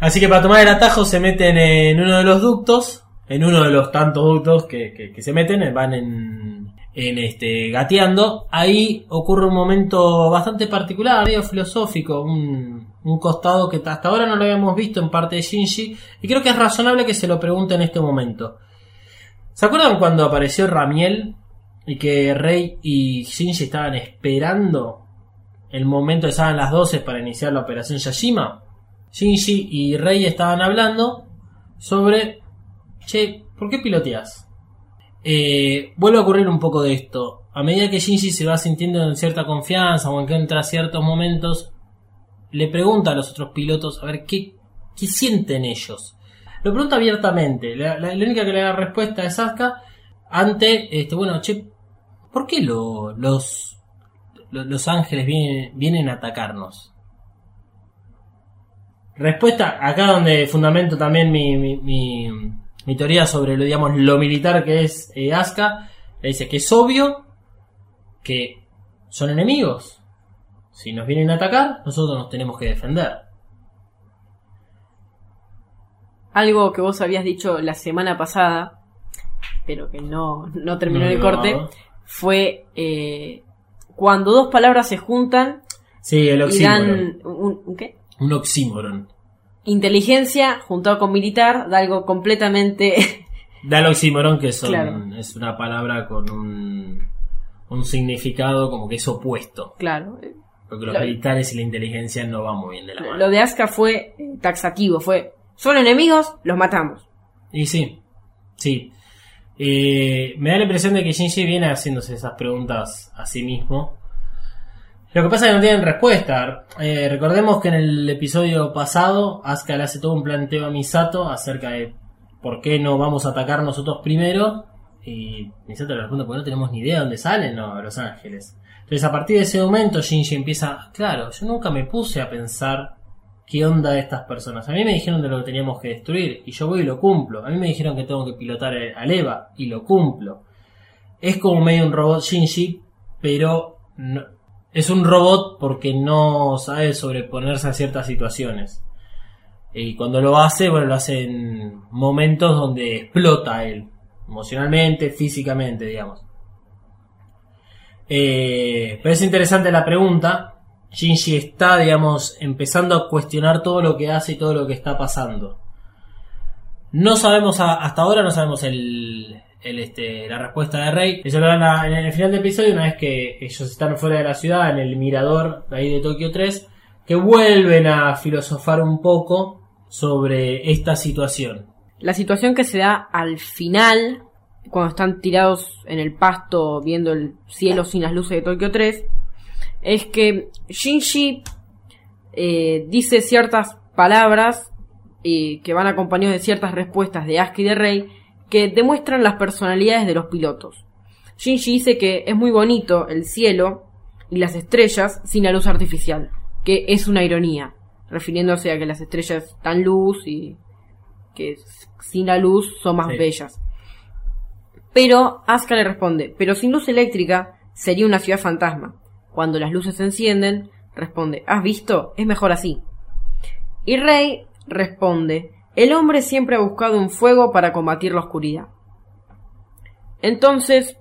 S1: Así que para tomar el atajo se meten en uno de los ductos, en uno de los tantos ductos que, que- que se meten, van en, en este gateando. Ahí ocurre un momento bastante particular, medio filosófico, un, un costado que hasta ahora no lo habíamos visto en parte de Shinji, y creo que es razonable que se lo pregunte en este momento. ¿Se acuerdan cuando apareció Ramiel y que Rey y Shinji estaban esperando el momento que estaban las 12 para iniciar la operación Yashima? Shinji y Rey estaban hablando sobre, che, ¿por qué piloteas? Eh, vuelve a ocurrir un poco de esto. A medida que Shinji se va sintiendo en cierta confianza o encuentra ciertos momentos, le pregunta a los otros pilotos a ver qué, qué sienten ellos. Lo pregunta abiertamente. La, única que le da respuesta es Asuka ante, este, bueno, che, ¿por qué lo- los, lo- los ángeles vienen, vienen a atacarnos? Respuesta, acá donde fundamento también mi, mi, mi, mi teoría sobre lo, digamos, lo militar que es eh, Asuka, le dice que es obvio que son enemigos. Si nos vienen a atacar, nosotros nos tenemos que defender.
S3: Algo que vos habías dicho la semana pasada, pero que no, no terminó
S1: No
S3: el corte, fue eh, cuando dos palabras se juntan
S1: Sí, el
S3: y dan un, ¿un qué?
S1: Un oxímoron.
S3: Inteligencia juntado con militar da algo completamente [laughs]
S1: Da el oxímoron, que son,
S3: Claro.
S1: es una palabra con un, un significado como que es opuesto.
S3: claro.
S1: Porque los
S3: Lo-
S1: militares y la inteligencia no van muy bien de la mano.
S3: Lo de Asuka fue eh, taxativo, fue son enemigos, los matamos.
S1: Y sí, sí. Eh, me da la impresión de que Shinji viene haciéndose esas preguntas a sí mismo. Lo que pasa es que no tienen respuesta. Eh, recordemos que en el episodio pasado Asuka le hace todo un planteo a Misato acerca de por qué no vamos a atacar nosotros primero. Y Misato le responde porque no tenemos ni idea de dónde salen no, Los Ángeles. Entonces a partir de ese momento Shinji empieza, claro, yo nunca me puse a pensar qué onda de estas personas. A mí me dijeron de lo que teníamos que destruir y yo voy y lo cumplo. A mí me dijeron que tengo que pilotar al Eva y lo cumplo. Es como medio un robot Shinji, pero no- es un robot porque no sabe sobreponerse a ciertas situaciones. Y cuando lo hace, bueno, lo hace en momentos donde explota él, emocionalmente, físicamente, digamos. Eh, pero es interesante la pregunta. Shinji está, digamos, empezando a cuestionar todo lo que hace y todo lo que está pasando. No sabemos, hasta ahora no sabemos el, este, la respuesta de Rey. Eso lo dan a- en el final del episodio, una vez que ellos están fuera de la ciudad, en el mirador ahí de Tokio 3, que vuelven a filosofar un poco sobre esta situación.
S3: La situación que se da al final, cuando están tirados en el pasto viendo el cielo sin las luces de Tokio 3, es que Shinji eh, dice ciertas palabras y que van acompañados de ciertas respuestas de Asuka y de Rey que demuestran las personalidades de los pilotos. Shinji dice que es muy bonito el cielo y las estrellas sin la luz artificial, que es una ironía, refiriéndose a que las estrellas dan luz y que sin la luz son más
S1: Sí.
S3: bellas. Pero Asuka le responde, pero sin luz eléctrica sería una ciudad fantasma. Cuando las luces se encienden, responde, ¿has visto? Es mejor así. Y Rey responde, el hombre siempre ha buscado un fuego para combatir la oscuridad. Entonces,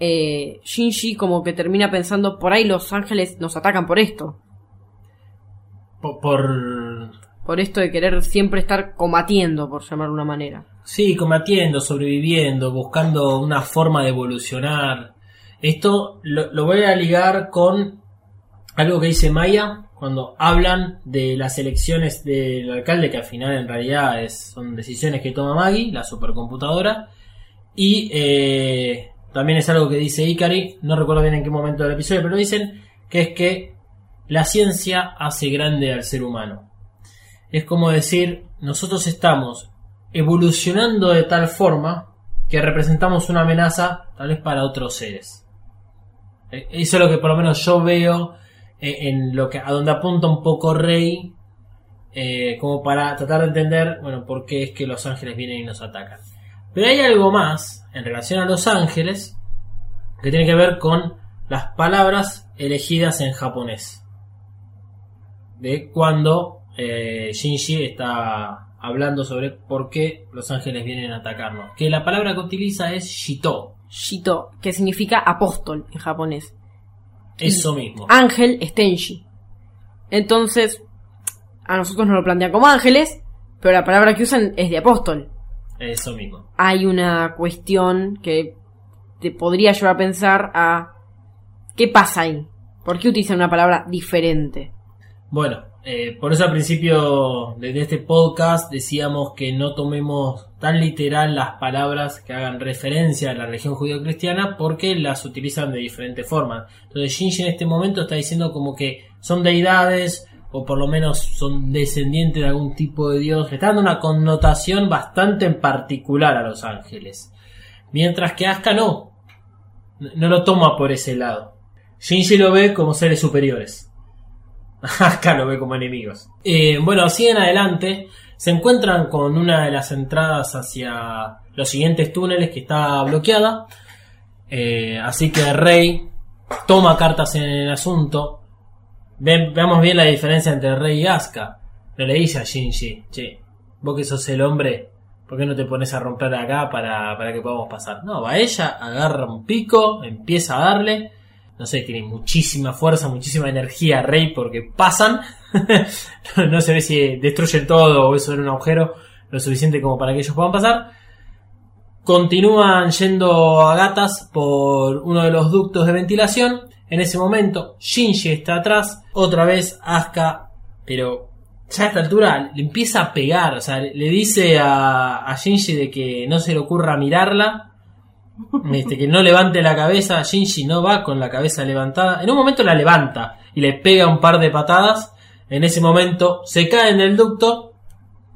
S3: eh, Shinji como que termina pensando, por ahí los ángeles nos atacan por esto.
S1: Por, por-
S3: esto de querer siempre estar combatiendo, por llamarlo de una manera.
S1: Sí, combatiendo, sobreviviendo, buscando una forma de evolucionar. Esto lo, voy a ligar con algo que dice Maya cuando hablan de las elecciones del alcalde, que al final en realidad son decisiones que toma Maggie, la supercomputadora. Y eh, también es algo que dice Ikari, no recuerdo bien en qué momento del episodio, pero dicen que es que la ciencia hace grande al ser humano. Es como decir, nosotros estamos evolucionando de tal forma que representamos una amenaza tal vez para otros seres. Eh, Eso es lo que por lo menos yo veo eh, en lo que a donde apunta un poco Rey eh, como para tratar de entender bueno por qué es que los ángeles vienen y nos atacan. Pero hay algo más en relación a los ángeles que tiene que ver con las palabras elegidas en japonés. De cuando eh, Shinji está hablando sobre por qué los ángeles vienen a atacarnos. Que la palabra que utiliza es Shito.
S3: Shito, que significa apóstol en japonés.
S1: Eso mismo.
S3: Ángel es Tenshi. Entonces, a nosotros nos lo plantean como ángeles, pero la palabra que usan es de apóstol.
S1: Eso mismo.
S3: Hay una cuestión que te podría llevar a pensar a qué pasa ahí. ¿Por qué utilizan una palabra diferente?
S1: Bueno, eh, por eso al principio de, este podcast decíamos que no tomemos tan literal las palabras que hagan referencia a la religión judío-cristiana porque las utilizan de diferentes formas. Entonces Shinji en este momento está diciendo como que son deidades o por lo menos son descendientes de algún tipo de dios. Le está dando una connotación bastante en particular a los ángeles. Mientras que Asuka no. No lo toma por ese lado. Shinji lo ve como seres superiores. [laughs] Acá lo ve como enemigos. Eh, bueno, siguen adelante. Se encuentran con una de las entradas hacia los siguientes túneles que está bloqueada. Eh, así que Rey toma cartas en el asunto. Ve- veamos bien la diferencia entre Rey y Asuka. Le dice a Shinji, che, vos que sos el hombre, ¿por qué no te pones a romper acá para, para que podamos pasar? No, va ella, agarra un pico, empieza a darle no sé, tiene muchísima fuerza, muchísima energía Rey porque pasan. [laughs] no, se ve si destruyen todo o eso era un agujero lo suficiente como para que ellos puedan pasar. Continúan yendo a gatas por uno de los ductos de ventilación. En ese momento, Shinji está atrás. Otra vez, Asuka, pero ya a esta altura le empieza a pegar. O sea, le dice a, a Shinji de que no se le ocurra mirarla. Este, que no levante la cabeza, Shinji no va con la cabeza levantada. En un momento la levanta y le pega un par de patadas. En ese momento se cae en el ducto,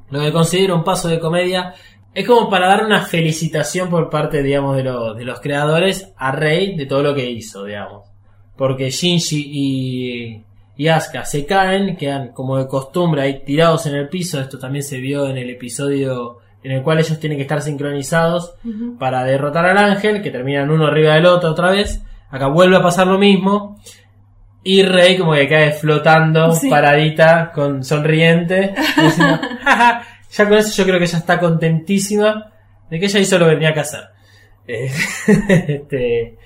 S1: lo que considero un paso de comedia. Es como para dar una felicitación por parte, digamos, de los, de los creadores a Rey de todo lo que hizo, digamos. Porque Shinji y, y Asuka se caen, quedan como de costumbre ahí tirados en el piso. Esto también se vio en el episodio en el cual ellos tienen que estar sincronizados para derrotar al ángel, que terminan uno arriba del otro otra vez. Acá vuelve a pasar lo mismo. Y Rey como que cae flotando,
S4: Sí.
S1: paradita, con sonriente. [laughs] diciendo, ya con eso yo creo que ella está contentísima de que ella hizo lo que tenía que hacer. Eh, [laughs] este,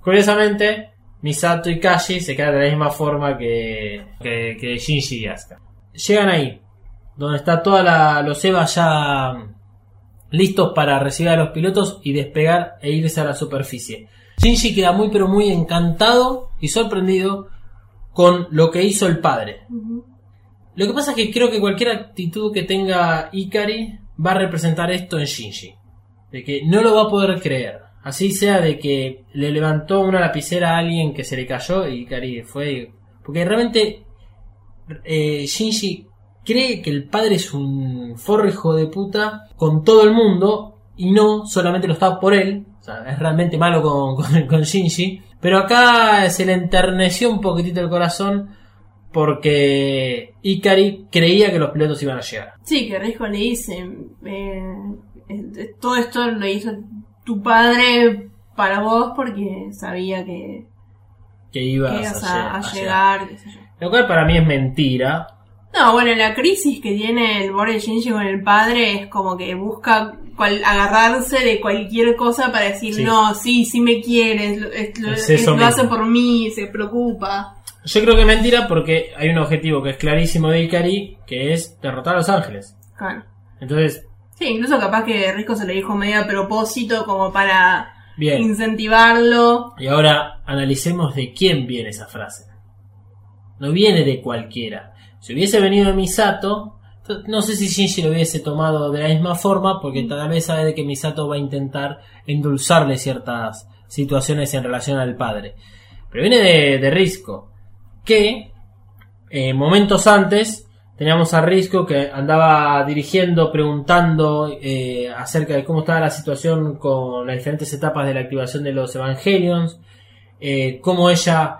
S1: curiosamente, Misato y Kashi se quedan de la misma forma que, que, que Shinji y Asuka. Llegan ahí, donde está toda la, los Eva ya listos para recibir a los pilotos y despegar e irse a la superficie. Shinji queda muy pero muy encantado y sorprendido con lo que hizo el padre. Lo que pasa es que creo que cualquier actitud que tenga Ikari va a representar esto en Shinji. De que no lo va a poder creer. Así sea de que le levantó una lapicera a alguien que se le cayó y Ikari fue... Porque realmente eh, Shinji cree que el padre es un forro hijo de puta con todo el mundo y no solamente lo está por él. O sea, es realmente malo con, [laughs] con, con Shinji. Pero acá se le enterneció un poquitito el corazón porque Ikari creía que los pilotos iban a llegar.
S4: Sí, que Risco le dice, eh, eh, todo esto lo hizo tu padre para vos porque sabía que,
S1: Que
S4: que
S1: ibas a,
S4: a, a
S1: lle- a
S4: llegar, qué sé yo.
S1: Lo cual para mí es mentira.
S4: No, bueno, la crisis que tiene el Borde Shinji con el padre es como que busca cual- agarrarse de cualquier cosa para decir,
S1: Sí.
S4: no, sí, sí me quieres, lo, es- lo-
S1: Es
S4: es-
S1: eso
S4: lo hace por mí, se preocupa.
S1: Yo creo que es mentira porque hay un objetivo que es clarísimo de Ikari, que es derrotar a los ángeles.
S4: Claro.
S1: Entonces,
S4: Sí, incluso capaz que Risco se lo dijo medio a propósito como para
S1: bien.
S4: incentivarlo.
S1: Y ahora analicemos de quién viene esa frase. No viene de cualquiera. Si hubiese venido Misato, no sé si Shinji lo hubiese tomado de la misma forma, porque tal vez sabe de que Misato va a intentar endulzarle ciertas situaciones en relación al padre. Pero viene de, de Risco, que eh, momentos antes teníamos a Risco que andaba dirigiendo, preguntando eh, acerca de cómo estaba la situación con las diferentes etapas de la activación de los Evangelions, eh, cómo ella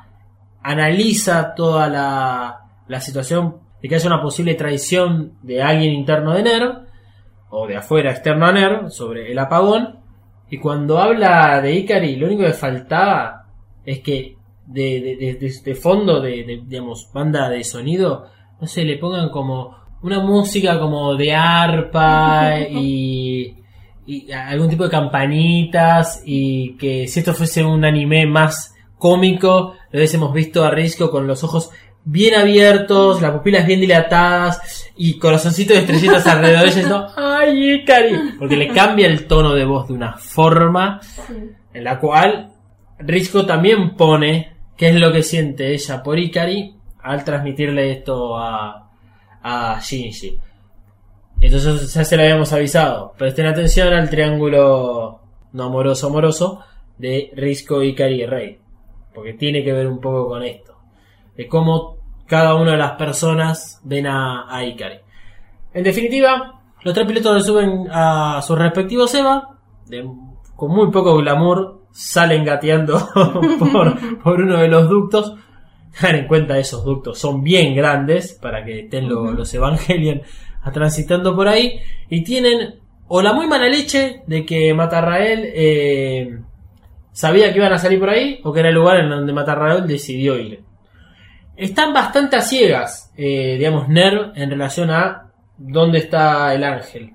S1: analiza toda la, la situación de que haya una posible traición de alguien interno de NER, o de afuera externo a NER, sobre el apagón, y cuando habla de Ikari, lo único que faltaba es que de, de, fondo de, digamos, banda de sonido, no sé, le pongan como una música como de arpa y, y algún tipo de campanitas y que si esto fuese un anime más cómico, lo hubiésemos visto a Risco con los ojos bien abiertos, las pupilas bien dilatadas y corazoncitos de estrellitas [laughs] alrededor de ella diciendo ¡Ay, Ikari! Porque le cambia el tono de voz de una forma en la cual Risco también pone qué es lo que siente ella por Ikari al transmitirle esto a, a Shinji. Entonces ya se lo habíamos avisado. Presten atención al triángulo no amoroso amoroso de Risco, Ikari y Rey. Porque tiene que ver un poco con esto. De cómo cada una de las personas ven a, a Ikari. En definitiva, los tres pilotos se suben a sus respectivos EVA. de- con muy poco glamour salen gateando [laughs] por, por uno de los ductos. Tengan en cuenta esos ductos, son bien grandes para que estén lo- los Evangelion a- [laughs] transitando por ahí. Y tienen o la muy mala leche de que Matarrael eh, sabía que iban a salir por ahí o que era el lugar en donde Matarrael decidió ir. Están bastante a ciegas, eh, digamos, Nerv en relación a dónde está el ángel.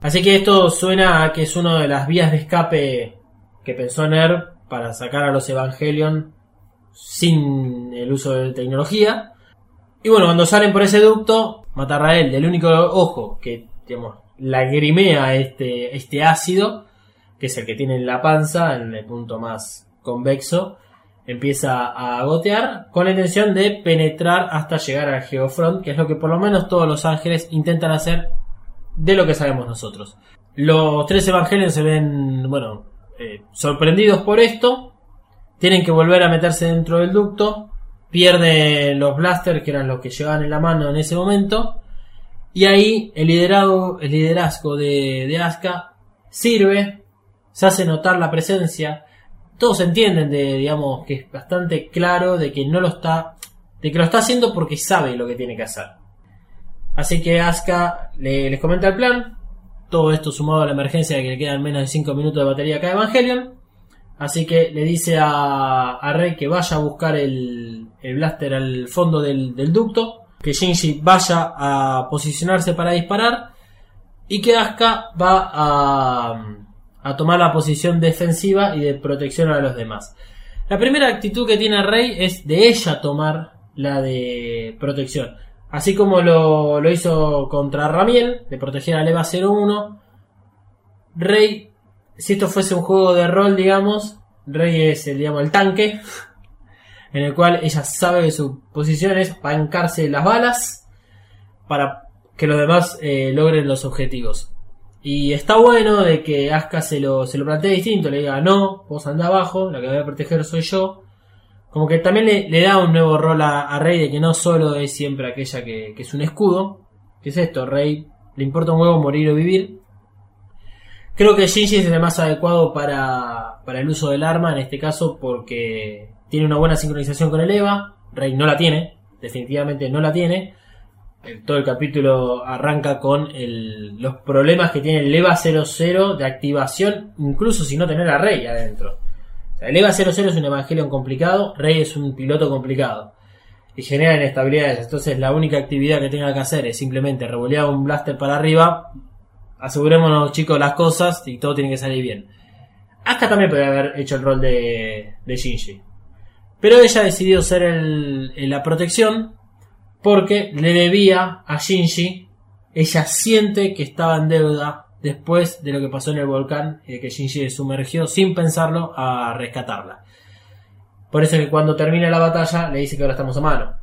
S1: Así que esto suena a que es una de las vías de escape que pensó Nerv para sacar a los Evangelion sin el uso de tecnología. Y bueno, cuando salen por ese ducto, Matarrael, del único ojo que, digamos, lagrimea este, este ácido, que es el que tiene en la panza, en el punto más convexo, empieza a gotear con la intención de penetrar hasta llegar al Geofront, que es lo que por lo menos todos los ángeles intentan hacer de lo que sabemos nosotros. Los tres evangelios se ven, bueno, eh, sorprendidos por esto, tienen que volver a meterse dentro del ducto, pierden los blasters que eran los que llevaban en la mano en ese momento, y ahí el liderazgo, el liderazgo de, de Asuka sirve, se hace notar la presencia, todos entienden de, digamos, que es bastante claro de que no lo está, de que lo está haciendo porque sabe lo que tiene que hacer. Así que Asuka le- les comenta el plan, todo esto sumado a la emergencia de que le quedan menos de 5 minutos de batería a cada Evangelion. Así que le dice a, a Rey que vaya a buscar el, el blaster al fondo del, del ducto, que Shinji vaya a posicionarse para disparar y que Asuka va a, a tomar la posición defensiva y de protección a los demás. La primera actitud que tiene Rey es de ella tomar la de protección. Así como lo, lo hizo contra Ramiel, de proteger al EVA 01. Rey, si esto fuese un juego de rol, digamos, Rey es el, digamos, tanque, en el cual ella sabe que su posición es bancarse las balas para que los demás eh, logren los objetivos. Y está bueno de que Asuka se lo, se lo plantee distinto, le diga, no, vos anda abajo, la que voy a proteger soy yo. Como que también le, da un nuevo rol a, Rey de que no solo es siempre aquella que, que es un escudo. ¿Qué es esto? Rey, le importa un huevo morir o vivir. Creo que Shinji es el más adecuado para, para el uso del arma, en este caso porque tiene una buena sincronización con el EVA. Rey no la tiene, definitivamente no la tiene. El- todo el capítulo arranca con los problemas que tiene el EVA 00 de activación, incluso si no tener a Rey adentro. O el EVA 00 es un Evangelion complicado, Rey es un piloto complicado. Y genera inestabilidades. Entonces la única actividad que tenga que hacer es simplemente revolear un blaster para arriba. Asegurémonos chicos las cosas y todo tiene que salir bien. Asuka también podría haber hecho el rol de, de Shinji. Pero ella decidió ser la protección porque le debía a Shinji. Ella siente que estaba en deuda después de lo que pasó en el volcán y de que Shinji se sumergió sin pensarlo a rescatarla. Por eso es que cuando termina la batalla le dice que ahora estamos a mano.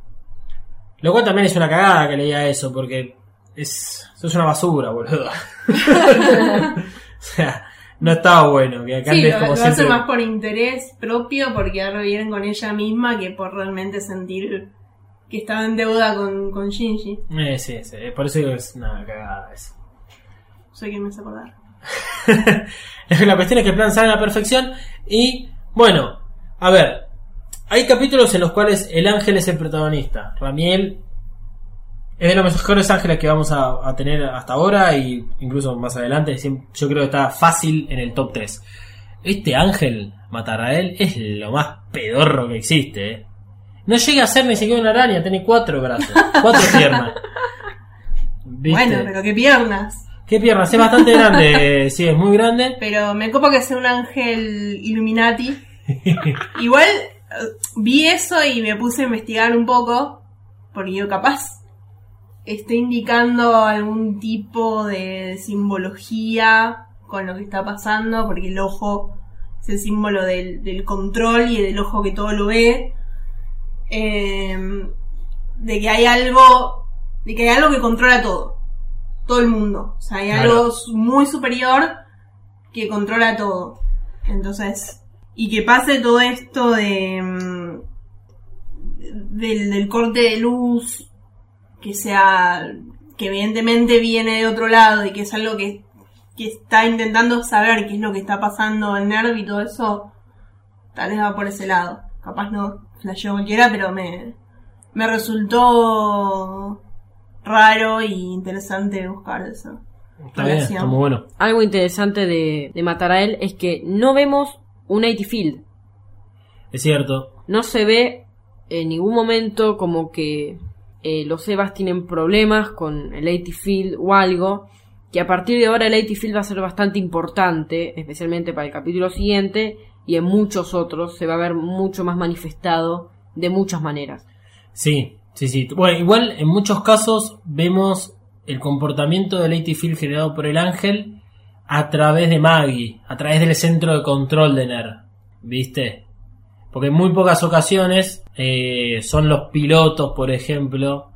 S1: Lo cual también es una cagada que le diga eso porque es, sos una basura, boludo. [laughs] [laughs] o sea, no estaba bueno que acá
S4: Sí, lo,
S1: como
S4: lo hace
S1: siempre-
S4: más por interés propio, por quedar bien con ella misma, que por realmente sentir que estaba en deuda con, con Shinji.
S1: Eh, sí, sí, por eso digo que es una cagada eso.
S4: No sé qué me hace acordar. [laughs]
S1: La cuestión es que el plan sale a la perfección y, bueno, a ver, hay capítulos en los cuales el ángel es el protagonista. Ramiel es de los mejores ángeles que vamos a, a tener hasta ahora y incluso más adelante. Yo creo que está fácil en el top 3. Este ángel, Matarael, es lo más pedorro que existe. ¿eh? No llega a ser ni siquiera una araña, tiene cuatro brazos, cuatro [laughs] piernas. ¿Viste?
S4: Bueno, pero qué piernas.
S1: ¿Qué piernas? Es bastante grande, [laughs] sí, es muy grande.
S4: Pero me copa que sea un ángel Illuminati. [laughs] Igual eh, vi eso y me puse a investigar un poco, porque yo capaz está indicando algún tipo de simbología con lo que está pasando, porque el ojo es el símbolo del, del control y del ojo que todo lo ve. Eh, de que hay algo, de que hay algo que controla todo, todo el mundo. O sea, hay
S1: Claro.
S4: algo muy superior que controla todo. Entonces, y que pase todo esto de del, del corte de luz, que sea, que evidentemente viene de otro lado y que es algo que, que está intentando saber qué es lo que está pasando en Nerv y todo eso, tal vez va por ese lado. Capaz no flasheó cualquiera, pero me, me resultó raro y interesante buscar eso.
S1: Está bien, está muy bueno.
S3: Algo interesante de, de matar a él es que no vemos un 80 Field.
S1: Es cierto.
S3: No se ve en ningún momento como que eh, los Evas tienen problemas con el 80 Field o algo. Que a partir de ahora el 80 Field va a ser bastante importante, especialmente para el capítulo siguiente y en muchos otros se va a ver mucho más manifestado de muchas maneras.
S1: Sí, sí, sí. Bueno, igual en muchos casos vemos el comportamiento del 80 Field generado por el ángel a través de Maggie, a través del centro de control de NER. ¿Viste? Porque en muy pocas ocasiones eh, son los pilotos, por ejemplo,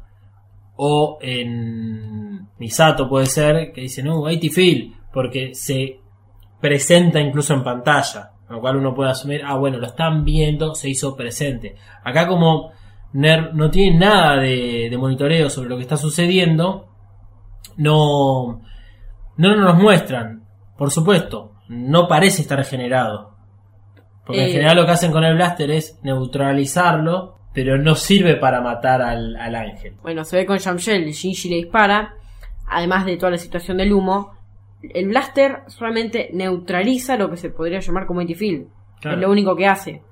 S1: o en Misato puede ser, que dicen, no, 80 Field, porque se presenta incluso en pantalla. Con lo cual uno puede asumir, ah, bueno, lo están viendo, se hizo presente. Acá como NER no tiene nada de, de monitoreo sobre lo que está sucediendo, no, no nos muestran. Por supuesto, no parece estar generado. Porque en
S3: Eh.
S1: general lo que hacen con el blaster es neutralizarlo, pero no sirve para matar al, al ángel.
S3: Bueno, se ve con Shamshell, Shinji le dispara, además de toda la situación del humo. El blaster solamente neutraliza lo que se podría llamar como 80 Field.
S1: Claro.
S3: Es lo único que hace.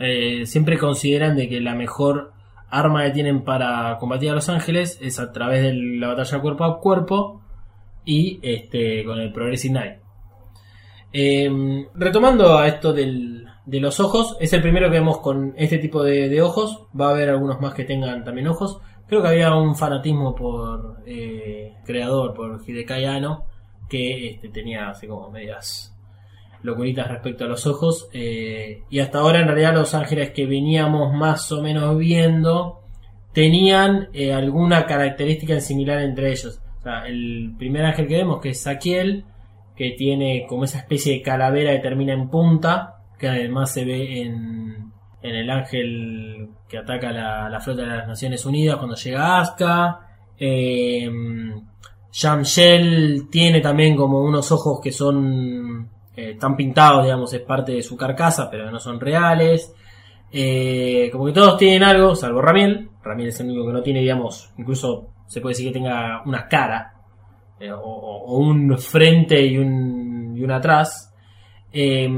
S1: Eh, siempre consideran de que la mejor arma que tienen para combatir a los ángeles es a través de la batalla cuerpo a cuerpo y este con el Progressive Knight. Eh, retomando a esto del- de los ojos, es el primero que vemos con este tipo de, de ojos. Va a haber algunos más que tengan también ojos. Creo que había un fanatismo por eh, creador, por Hidekai Anno, que este, tenía así como medias locuritas respecto a los ojos. eh, y hasta ahora en realidad los ángeles que veníamos más o menos viendo tenían eh, alguna característica similar entre ellos. El primer ángel que vemos que es Saquiel, que tiene como esa especie de calavera que termina en punta, que además se ve en, en el ángel que ataca la, la flota de las Naciones Unidas cuando llega Asuka. Eh, Shamshel tiene también como unos ojos que son eh, están pintados, digamos, es parte de su carcasa, pero no son reales. Eh, como que todos tienen algo, salvo Ramiel. Ramiel es el único que no tiene, digamos, incluso se puede decir que tenga una cara, eh, o, un frente y un, y un atrás. Eh,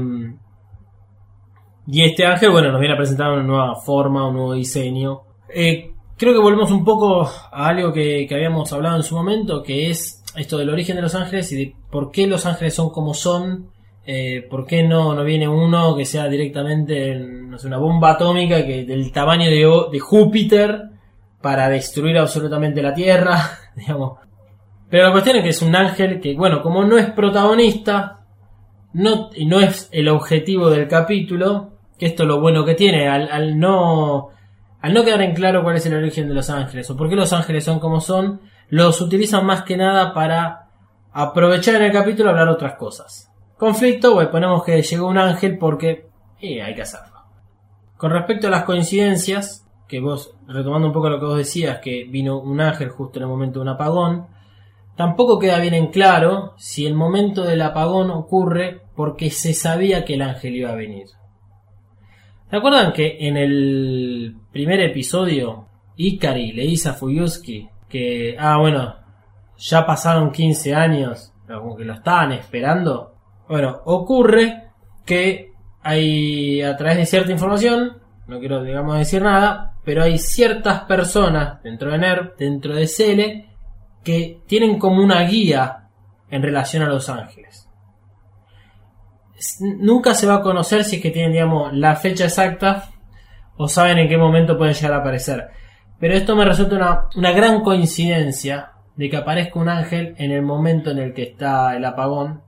S1: y este ángel, bueno, nos viene a presentar una nueva forma, un nuevo diseño. Eh, creo que volvemos un poco a algo que, que habíamos hablado en su momento, que es esto del origen de los ángeles y de por qué los ángeles son como son. Eh, ¿Por qué no, no viene uno que sea directamente no una bomba atómica que del tamaño de, de Júpiter para destruir absolutamente la Tierra? [laughs] digamos. Pero la cuestión es que es un ángel que, bueno, como no es protagonista, no, no es el objetivo del capítulo, que esto es lo bueno que tiene, al no al no quedar en claro cuál es el origen de los ángeles o por qué los ángeles son como son, los utilizan más que nada para aprovechar en el capítulo hablar otras cosas. Conflicto, pues ponemos que llegó un ángel porque eh, hay que hacerlo. Con respecto a las coincidencias, que vos, retomando un poco lo que vos decías, que vino un ángel justo en el momento de un apagón, tampoco queda bien en claro si el momento del apagón ocurre porque se sabía que el ángel iba a venir. ¿Se acuerdan que en el primer episodio Ikari le dice a Fuyuski que, ah, bueno, ya pasaron 15 años, como que lo estaban esperando? Bueno, ocurre que hay, a través de cierta información, no quiero, digamos, decir nada, pero hay ciertas personas dentro de NERV, dentro de Cele, que tienen como una guía en relación a Los Ángeles nunca se va a conocer si es que tienen, digamos, la fecha exacta o saben en qué momento pueden llegar a aparecer. Pero esto me resulta una, gran coincidencia de que aparezca un ángel en el momento en el que está el apagón.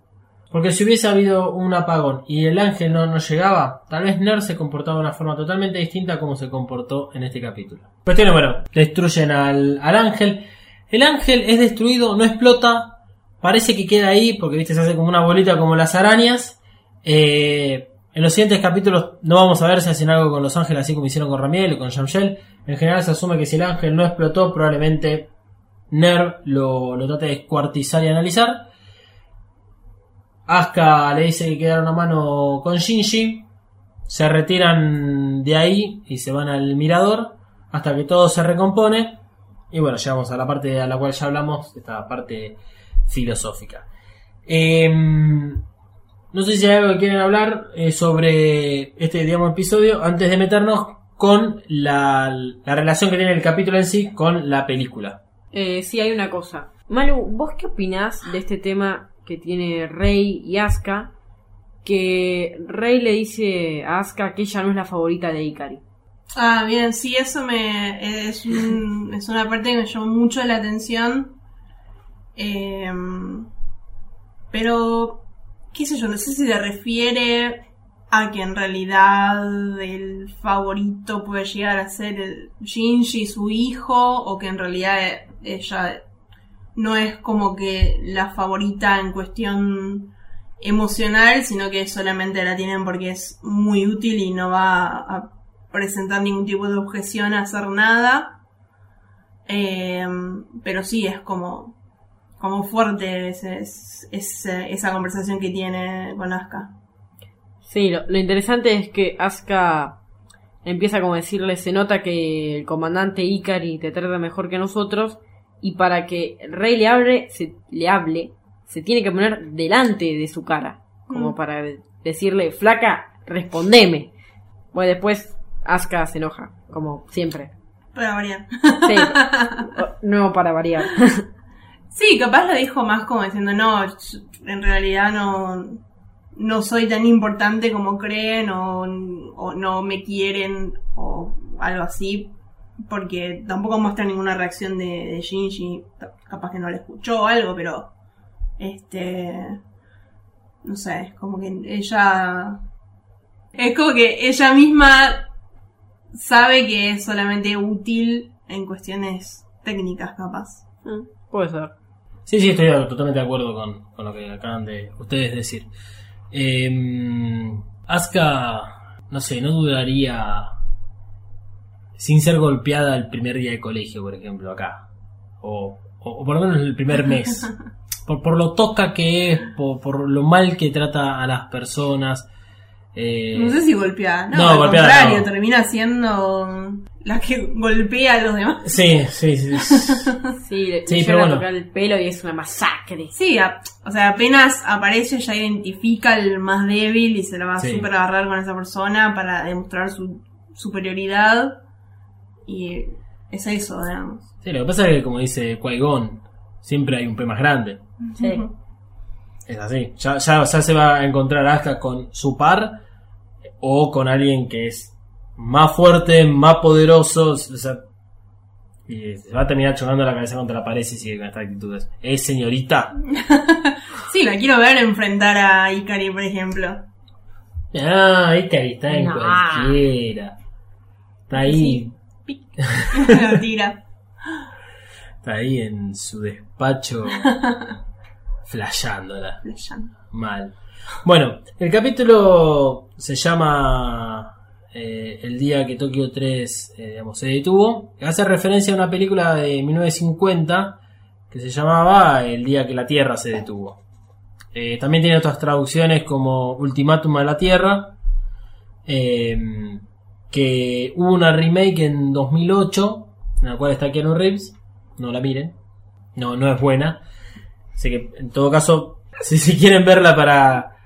S1: Porque si hubiese habido un apagón y el ángel no, no llegaba, tal vez Ner se comportaba de una forma totalmente distinta a como se comportó en este capítulo. Cuestión, bueno, destruyen al, al ángel. El ángel es destruido, no explota, parece que queda ahí porque viste se hace como una bolita como las arañas eh, en los siguientes capítulos no vamos a ver si hacen algo con los ángeles así como hicieron con Ramiel o con Jamshel. En general se asume que si el ángel no explotó, probablemente Nerv lo, lo trate de descuartizar y analizar. Asuka le dice que quedaron a mano con Shinji. Se retiran de ahí y se van al mirador hasta que todo se recompone. Y bueno, llegamos a la parte a la cual ya hablamos, esta parte filosófica. Eh, no sé si hay algo que quieren hablar eh, sobre este digamos, episodio antes de meternos con la, la, relación que tiene el capítulo en sí con la película.
S3: Eh, sí, hay una cosa. Malu, ¿vos qué opinás de este tema que tiene Rey y Asuka? Que Rey le dice a Asuka que ella no es la favorita de Ikari.
S4: Ah, bien, sí, eso me es, un, es una parte que me llamó mucho la atención. Eh, pero qué sé yo, no sé si se refiere a que en realidad el favorito puede llegar a ser el Shinji, su hijo, o que en realidad ella no es como que la favorita en cuestión emocional, sino que solamente la tienen porque es muy útil y no va a presentar ningún tipo de objeción a hacer nada. Eh, pero sí, es como como fuerte es, esa conversación que tiene con Asuka.
S3: Sí, lo, interesante es que Asuka empieza como a decirle, se nota que el comandante Ikari te trata mejor que nosotros y para que el rey le hable, se, le hable, se tiene que poner delante de su cara, como mm. para decirle, flaca, respondeme. Bueno, después Asuka se enoja, como siempre.
S4: Para variar.
S3: Sí, [laughs] no para variar.
S4: Sí, capaz lo dijo más como diciendo, no, en realidad no, no soy tan importante como creen o, no me quieren o algo así, porque tampoco muestra ninguna reacción de, de Shinji, capaz que no le escuchó o algo, pero este, no sé, como que ella, es como que ella misma sabe que es solamente útil en cuestiones técnicas capaz.
S3: Mm, puede ser.
S1: Sí, sí, estoy totalmente de acuerdo con, lo que acaban de ustedes decir. Eh, Asuka, no sé, no dudaría sin ser golpeada el primer día de colegio, por ejemplo, acá. O, o- o por lo menos el primer mes. [laughs] Por, por lo tosca que es, por, por lo mal que trata a las personas. eh,
S4: No sé si golpeada. No,
S1: No,
S4: al
S1: golpeada
S4: contrario,
S1: no.
S4: termina siendo la que golpea a los demás.
S1: Sí, sí, sí. [laughs]
S3: Sí, le,
S1: Sí,
S3: le
S1: pero
S3: llegan a
S1: bueno.
S3: tocar el pelo y es una masacre.
S4: Sí, a- o sea, apenas aparece ya identifica al más débil y se lo va a
S1: Sí.
S4: super agarrar con esa persona para demostrar su superioridad. Y es eso, digamos.
S1: Sí, lo que pasa es que, como dice Qui-Gon, siempre hay un P más grande.
S3: Sí.
S1: Es así. Ya, ya, ya se va a encontrar Asuka con su par o con alguien que es más fuerte, más poderoso. O sea, y se va a terminar chocando la cabeza contra la pared si sigue con estas actitudes. Es señorita. [laughs]
S4: Sí, la quiero ver enfrentar a Ikari, por ejemplo.
S1: Ah, que está en
S3: No.
S1: cualquiera. Está ahí, [laughs]
S4: Lo tira.
S1: está ahí en su despacho [laughs] flasheándola. Mal. Bueno, el capítulo se llama eh, El día que Tokio 3 eh, se detuvo. Hace referencia a una película de 1950 que se llamaba El día que la Tierra se detuvo. Eh, también tiene otras traducciones como Ultimátum a la Tierra. eh, que hubo una remake en 2008 en la cual está Keanu Reeves. No la miren. No, no es buena. Así que en todo caso, [laughs] si, si quieren verla para,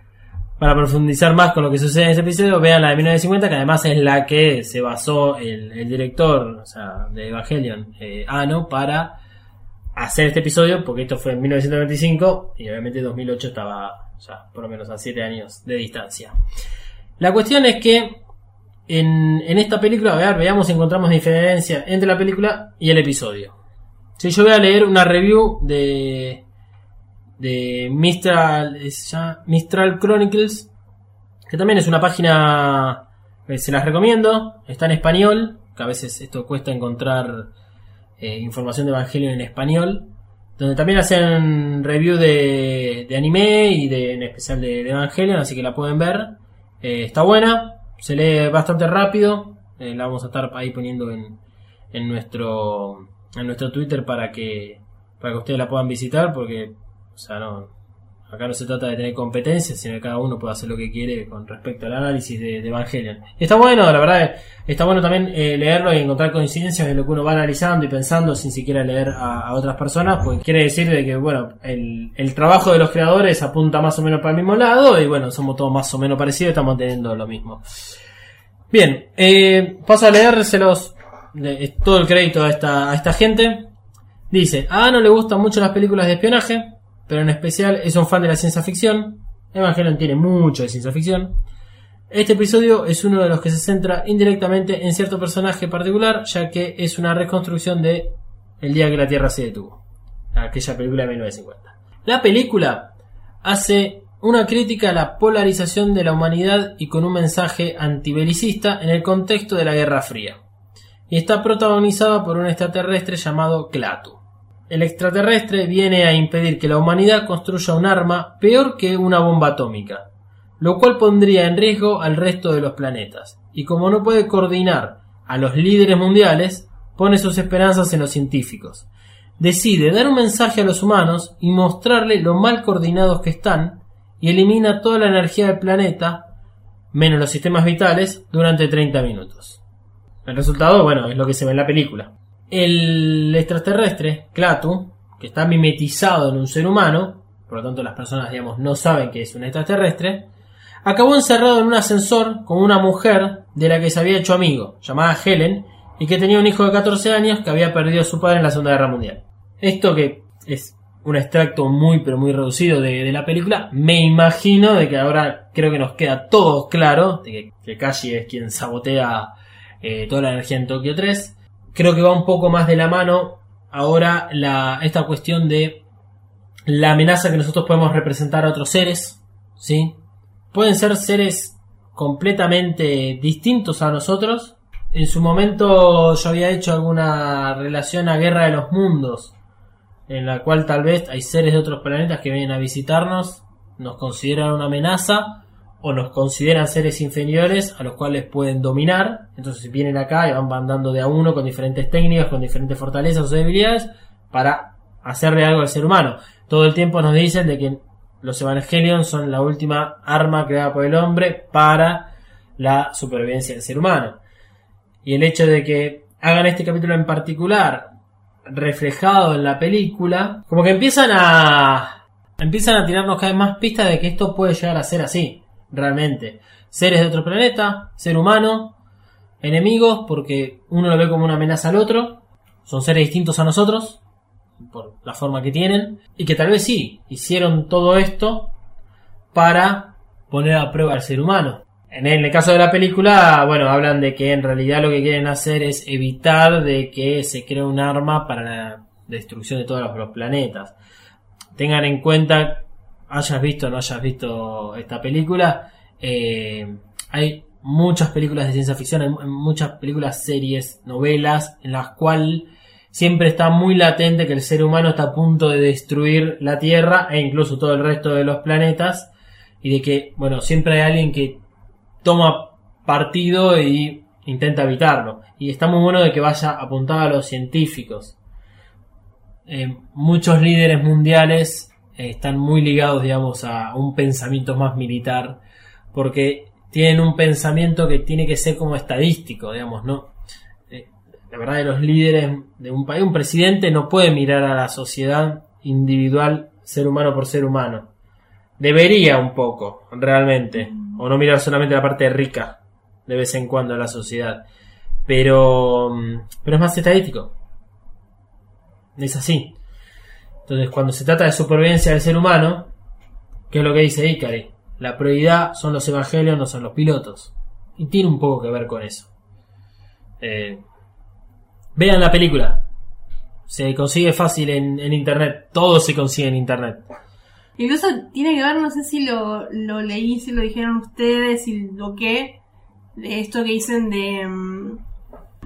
S1: para profundizar más con lo que sucede en ese episodio, vean la de 1950, que además es la que se basó el, director de Evangelion, eh, Ano, para hacer este episodio, porque esto fue en 1995 y obviamente 2008 estaba ya por lo menos a 7 años de distancia. La cuestión es que en, esta película, a veamos si encontramos diferencia entre la película y el episodio. Si yo voy a leer una review de de Mistral, Chronicles, que también es una página se las recomiendo, está en español, que a veces esto cuesta encontrar eh, información de Evangelion en español, donde también hacen review de, de anime y de, en especial de, de Evangelion, así que la pueden ver. Eh, está buena, se lee bastante rápido, eh, la vamos a estar ahí poniendo en, en nuestro en nuestro Twitter para que para que ustedes la puedan visitar porque o sea no acá no se trata de tener competencias sino que cada uno puede hacer lo que quiere con respecto al análisis de, de Evangelion. Está bueno la verdad está bueno también eh, leerlo y encontrar coincidencias en lo que uno va analizando y pensando sin siquiera leer a, otras personas porque quiere decir de que bueno el, trabajo de los creadores apunta más o menos para el mismo lado y bueno somos todos más o menos parecidos estamos teniendo lo mismo. Bien, eh, paso a leérselos de- todo el crédito a esta, a esta gente. Dice, a no le gustan mucho las películas de espionaje, pero en especial es un fan de la ciencia ficción. Evangelion tiene mucho de ciencia ficción. Este episodio es uno de los que se centra indirectamente en cierto personaje particular, ya que es una reconstrucción de El día que la Tierra se detuvo, aquella película de 1950. La película hace una crítica a la polarización de la humanidad y con un mensaje antibelicista en el contexto de la Guerra Fría. Y está protagonizada por un extraterrestre llamado Klaatu. El extraterrestre viene a impedir que la humanidad construya un arma peor que una bomba atómica, lo cual pondría en riesgo al resto de los planetas. Y como no puede coordinar a los líderes mundiales, pone sus esperanzas en los científicos. Decide dar un mensaje a los humanos y mostrarle lo mal coordinados que están y elimina toda la energía del planeta, menos los sistemas vitales, durante 30 minutos. El resultado, bueno, es lo que se ve en la película. El extraterrestre, Klaatu, que está mimetizado en un ser humano, por lo tanto las personas, digamos, no saben que es un extraterrestre, acabó encerrado en un ascensor con una mujer de la que se había hecho amigo, llamada Helen, y que tenía un hijo de 14 años que había perdido a su padre en la Segunda Guerra Mundial. Esto que es un extracto muy pero muy reducido de, la película, me imagino de que ahora creo que nos queda todo claro, de que, que Kashi es quien sabotea eh, toda la energía en Tokio 3. Creo que va un poco más de la mano ahora la, esta cuestión de la amenaza que nosotros podemos representar a otros seres, ¿sí? Pueden ser seres completamente distintos a nosotros. En su momento yo había hecho alguna relación a Guerra de los Mundos, en la cual tal vez hay seres de otros planetas que vienen a visitarnos, nos consideran una amenaza o nos consideran seres inferiores a los cuales pueden dominar. Entonces vienen acá y van mandando de a uno con diferentes técnicas, con diferentes fortalezas o debilidades para hacerle algo al ser humano. Todo el tiempo nos dicen de que los Evangelion son la última arma creada por el hombre para la supervivencia del ser humano. Y el hecho de que hagan este capítulo en particular reflejado en la película, como que empiezan a empiezan a tirarnos cada vez más pistas de que esto puede llegar a ser así, realmente. Seres de otro planeta, ser humano, enemigos, porque uno lo ve como una amenaza al otro, son seres distintos a nosotros, por la forma que tienen, y que tal vez sí, hicieron todo esto para poner a prueba al ser humano. En el caso de la película, bueno, hablan de que en realidad lo que quieren hacer es evitar de que se cree un arma para la destrucción de todos los planetas. Tengan en cuenta, hayas visto o no hayas visto esta película, eh, hay muchas películas de ciencia ficción, hay muchas películas, series, novelas, en las cuales siempre está muy latente que el ser humano está a punto de destruir la Tierra e incluso todo el resto de los planetas y de que, bueno, siempre hay alguien que toma partido y intenta evitarlo. Y está muy bueno de que vaya apuntado a los científicos. Eh, muchos líderes mundiales eh, están muy ligados, digamos, a un pensamiento más militar, porque tienen un pensamiento que tiene que ser como estadístico, digamos, ¿no? Eh, la verdad de los líderes de un país, un presidente no puede mirar a la sociedad individual, ser humano por ser humano. Debería un poco, realmente. O no mirar solamente la parte rica de vez en cuando de la sociedad. Pero, mm, pero es más estadístico. Es así. Entonces, cuando se trata de supervivencia del ser humano, ¿qué es lo que dice Ikari? La prioridad son los evangelios, no son los pilotos. Y tiene un poco que ver con eso. Eh, vean la película. Se consigue fácil en, internet. Todo se consigue en internet.
S4: Incluso tiene que ver, no sé si lo, leí, si lo dijeron ustedes, y lo que, esto que dicen de, mm,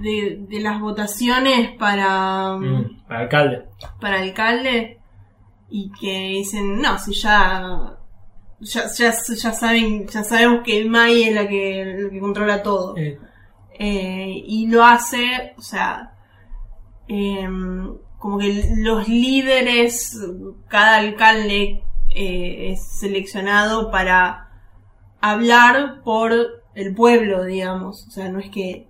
S4: de, de las votaciones para, mm,
S1: Mm, para alcalde.
S4: para alcalde, y que dicen, no, si ya, ya, ya, ya saben, ya sabemos que el MAI es la que, la que controla todo.
S1: Eh,
S4: Eh, y lo hace, o sea, em, como que los líderes, cada alcalde eh, es seleccionado para hablar por el pueblo, digamos. O sea, no es que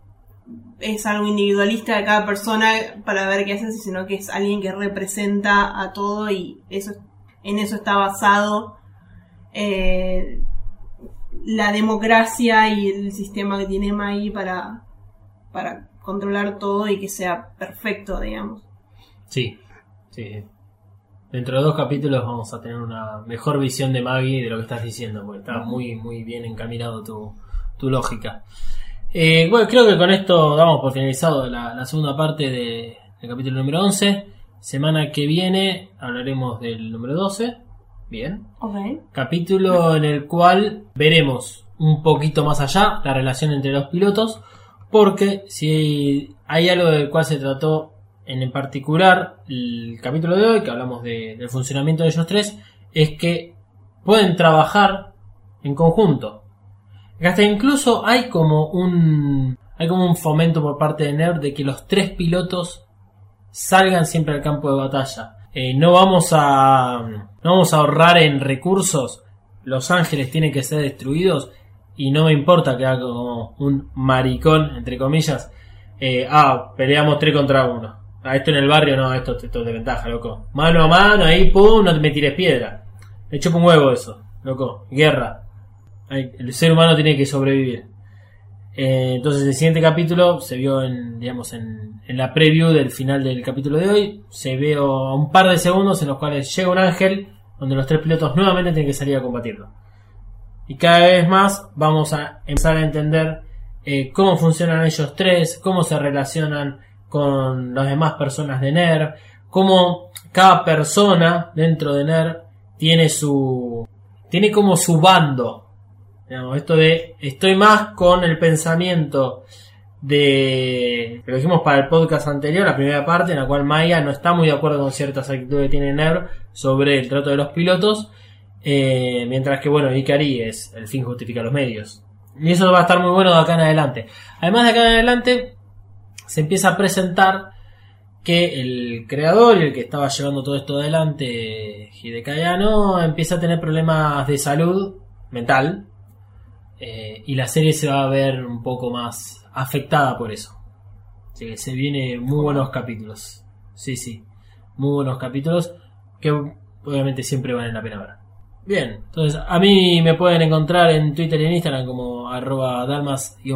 S4: es algo individualista de cada persona para ver qué hace, sino que es alguien que representa a todo y eso en eso está basado eh, la democracia y el sistema que tiene MAI para, para controlar todo y que sea perfecto, digamos.
S1: sí, sí. Dentro de dos capítulos vamos a tener una mejor visión de Maggie de lo que estás diciendo, porque está muy, muy bien encaminado tu, tu lógica. Eh, bueno, creo que con esto damos por finalizado la, la segunda parte de- del capítulo número 11. Semana que viene hablaremos del número 12. Bien.
S4: Ok.
S1: Capítulo en el cual veremos un poquito más allá la relación entre los pilotos. Porque si hay algo del cual se trató en en particular el capítulo de hoy, que hablamos de- del funcionamiento de ellos tres, es que pueden trabajar en conjunto. Hasta incluso hay como un hay como un fomento por parte de NERD de que los tres pilotos salgan siempre al campo de batalla. Eh, no vamos a no vamos a ahorrar en recursos. Los ángeles tienen que ser destruidos y no me importa que haga como un maricón entre comillas. eh, ah, peleamos tres contra uno. Ah, esto en el barrio no, esto, esto es de ventaja, loco. Mano a mano, ahí pum, no te me piedra. Me chupa un huevo eso, loco. Guerra. El ser humano tiene que sobrevivir. Eh, entonces el siguiente capítulo se vio en, digamos, en, en la preview del final del capítulo de hoy. Se vio un par de segundos en los cuales llega un ángel donde los tres pilotos nuevamente tienen que salir a combatirlo. Y cada vez más vamos a empezar a entender eh, cómo funcionan ellos tres, cómo se relacionan con las demás personas de NER, cómo cada persona dentro de NER tiene su tiene como su bando. Esto de estoy más con el pensamiento de lo dijimos para el podcast anterior, la primera parte, en la cual Maya no está muy de acuerdo con ciertas actitudes que tiene NER sobre el trato de los pilotos, eh, mientras que bueno, Ikari es el fin justifica los medios. Y eso va a estar muy bueno de acá en adelante. Además de acá en adelante, se empieza a presentar que el creador y el que estaba llevando todo esto adelante, Hideki Anno, empieza a tener problemas de salud mental eh, y la serie se va a ver un poco más afectada por eso. Así que se vienen muy buenos capítulos. Sí, sí, muy buenos capítulos que obviamente siempre valen la pena ver. Bien, entonces a mí me pueden encontrar en Twitter y en Instagram como arroba dalmas-nddg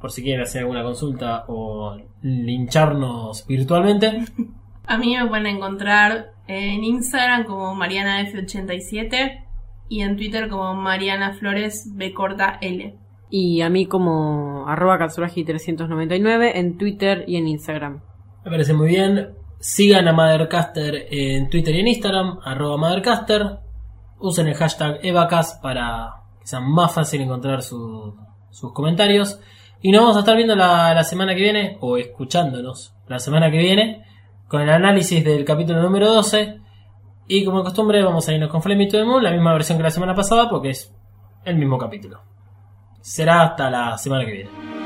S1: por si quieren hacer alguna consulta o lincharnos virtualmente. [laughs]
S4: A mí me pueden encontrar en Instagram como MarianaF87 y en Twitter como Mariana Flores B corta L.
S3: Y a mí como arroba Katsuragi399 en Twitter y en Instagram.
S1: Me parece muy bien. Sigan a Mothercaster en Twitter y en Instagram, arroba Mothercaster. Usen el hashtag Evacas para que sea más fácil encontrar su- sus comentarios. Y nos vamos a estar viendo la, la semana que viene, o escuchándonos la semana que viene, con el análisis del capítulo número 12. Y como de costumbre, vamos a irnos con Flame to the Moon, la misma versión que la semana pasada, porque es el mismo capítulo. Será hasta la semana que viene.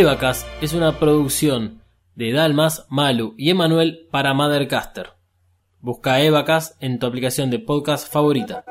S1: Evacas es una producción de Dalmas, Malu y Emanuel para Mothercaster. Busca Evacas en tu aplicación de podcast favorita.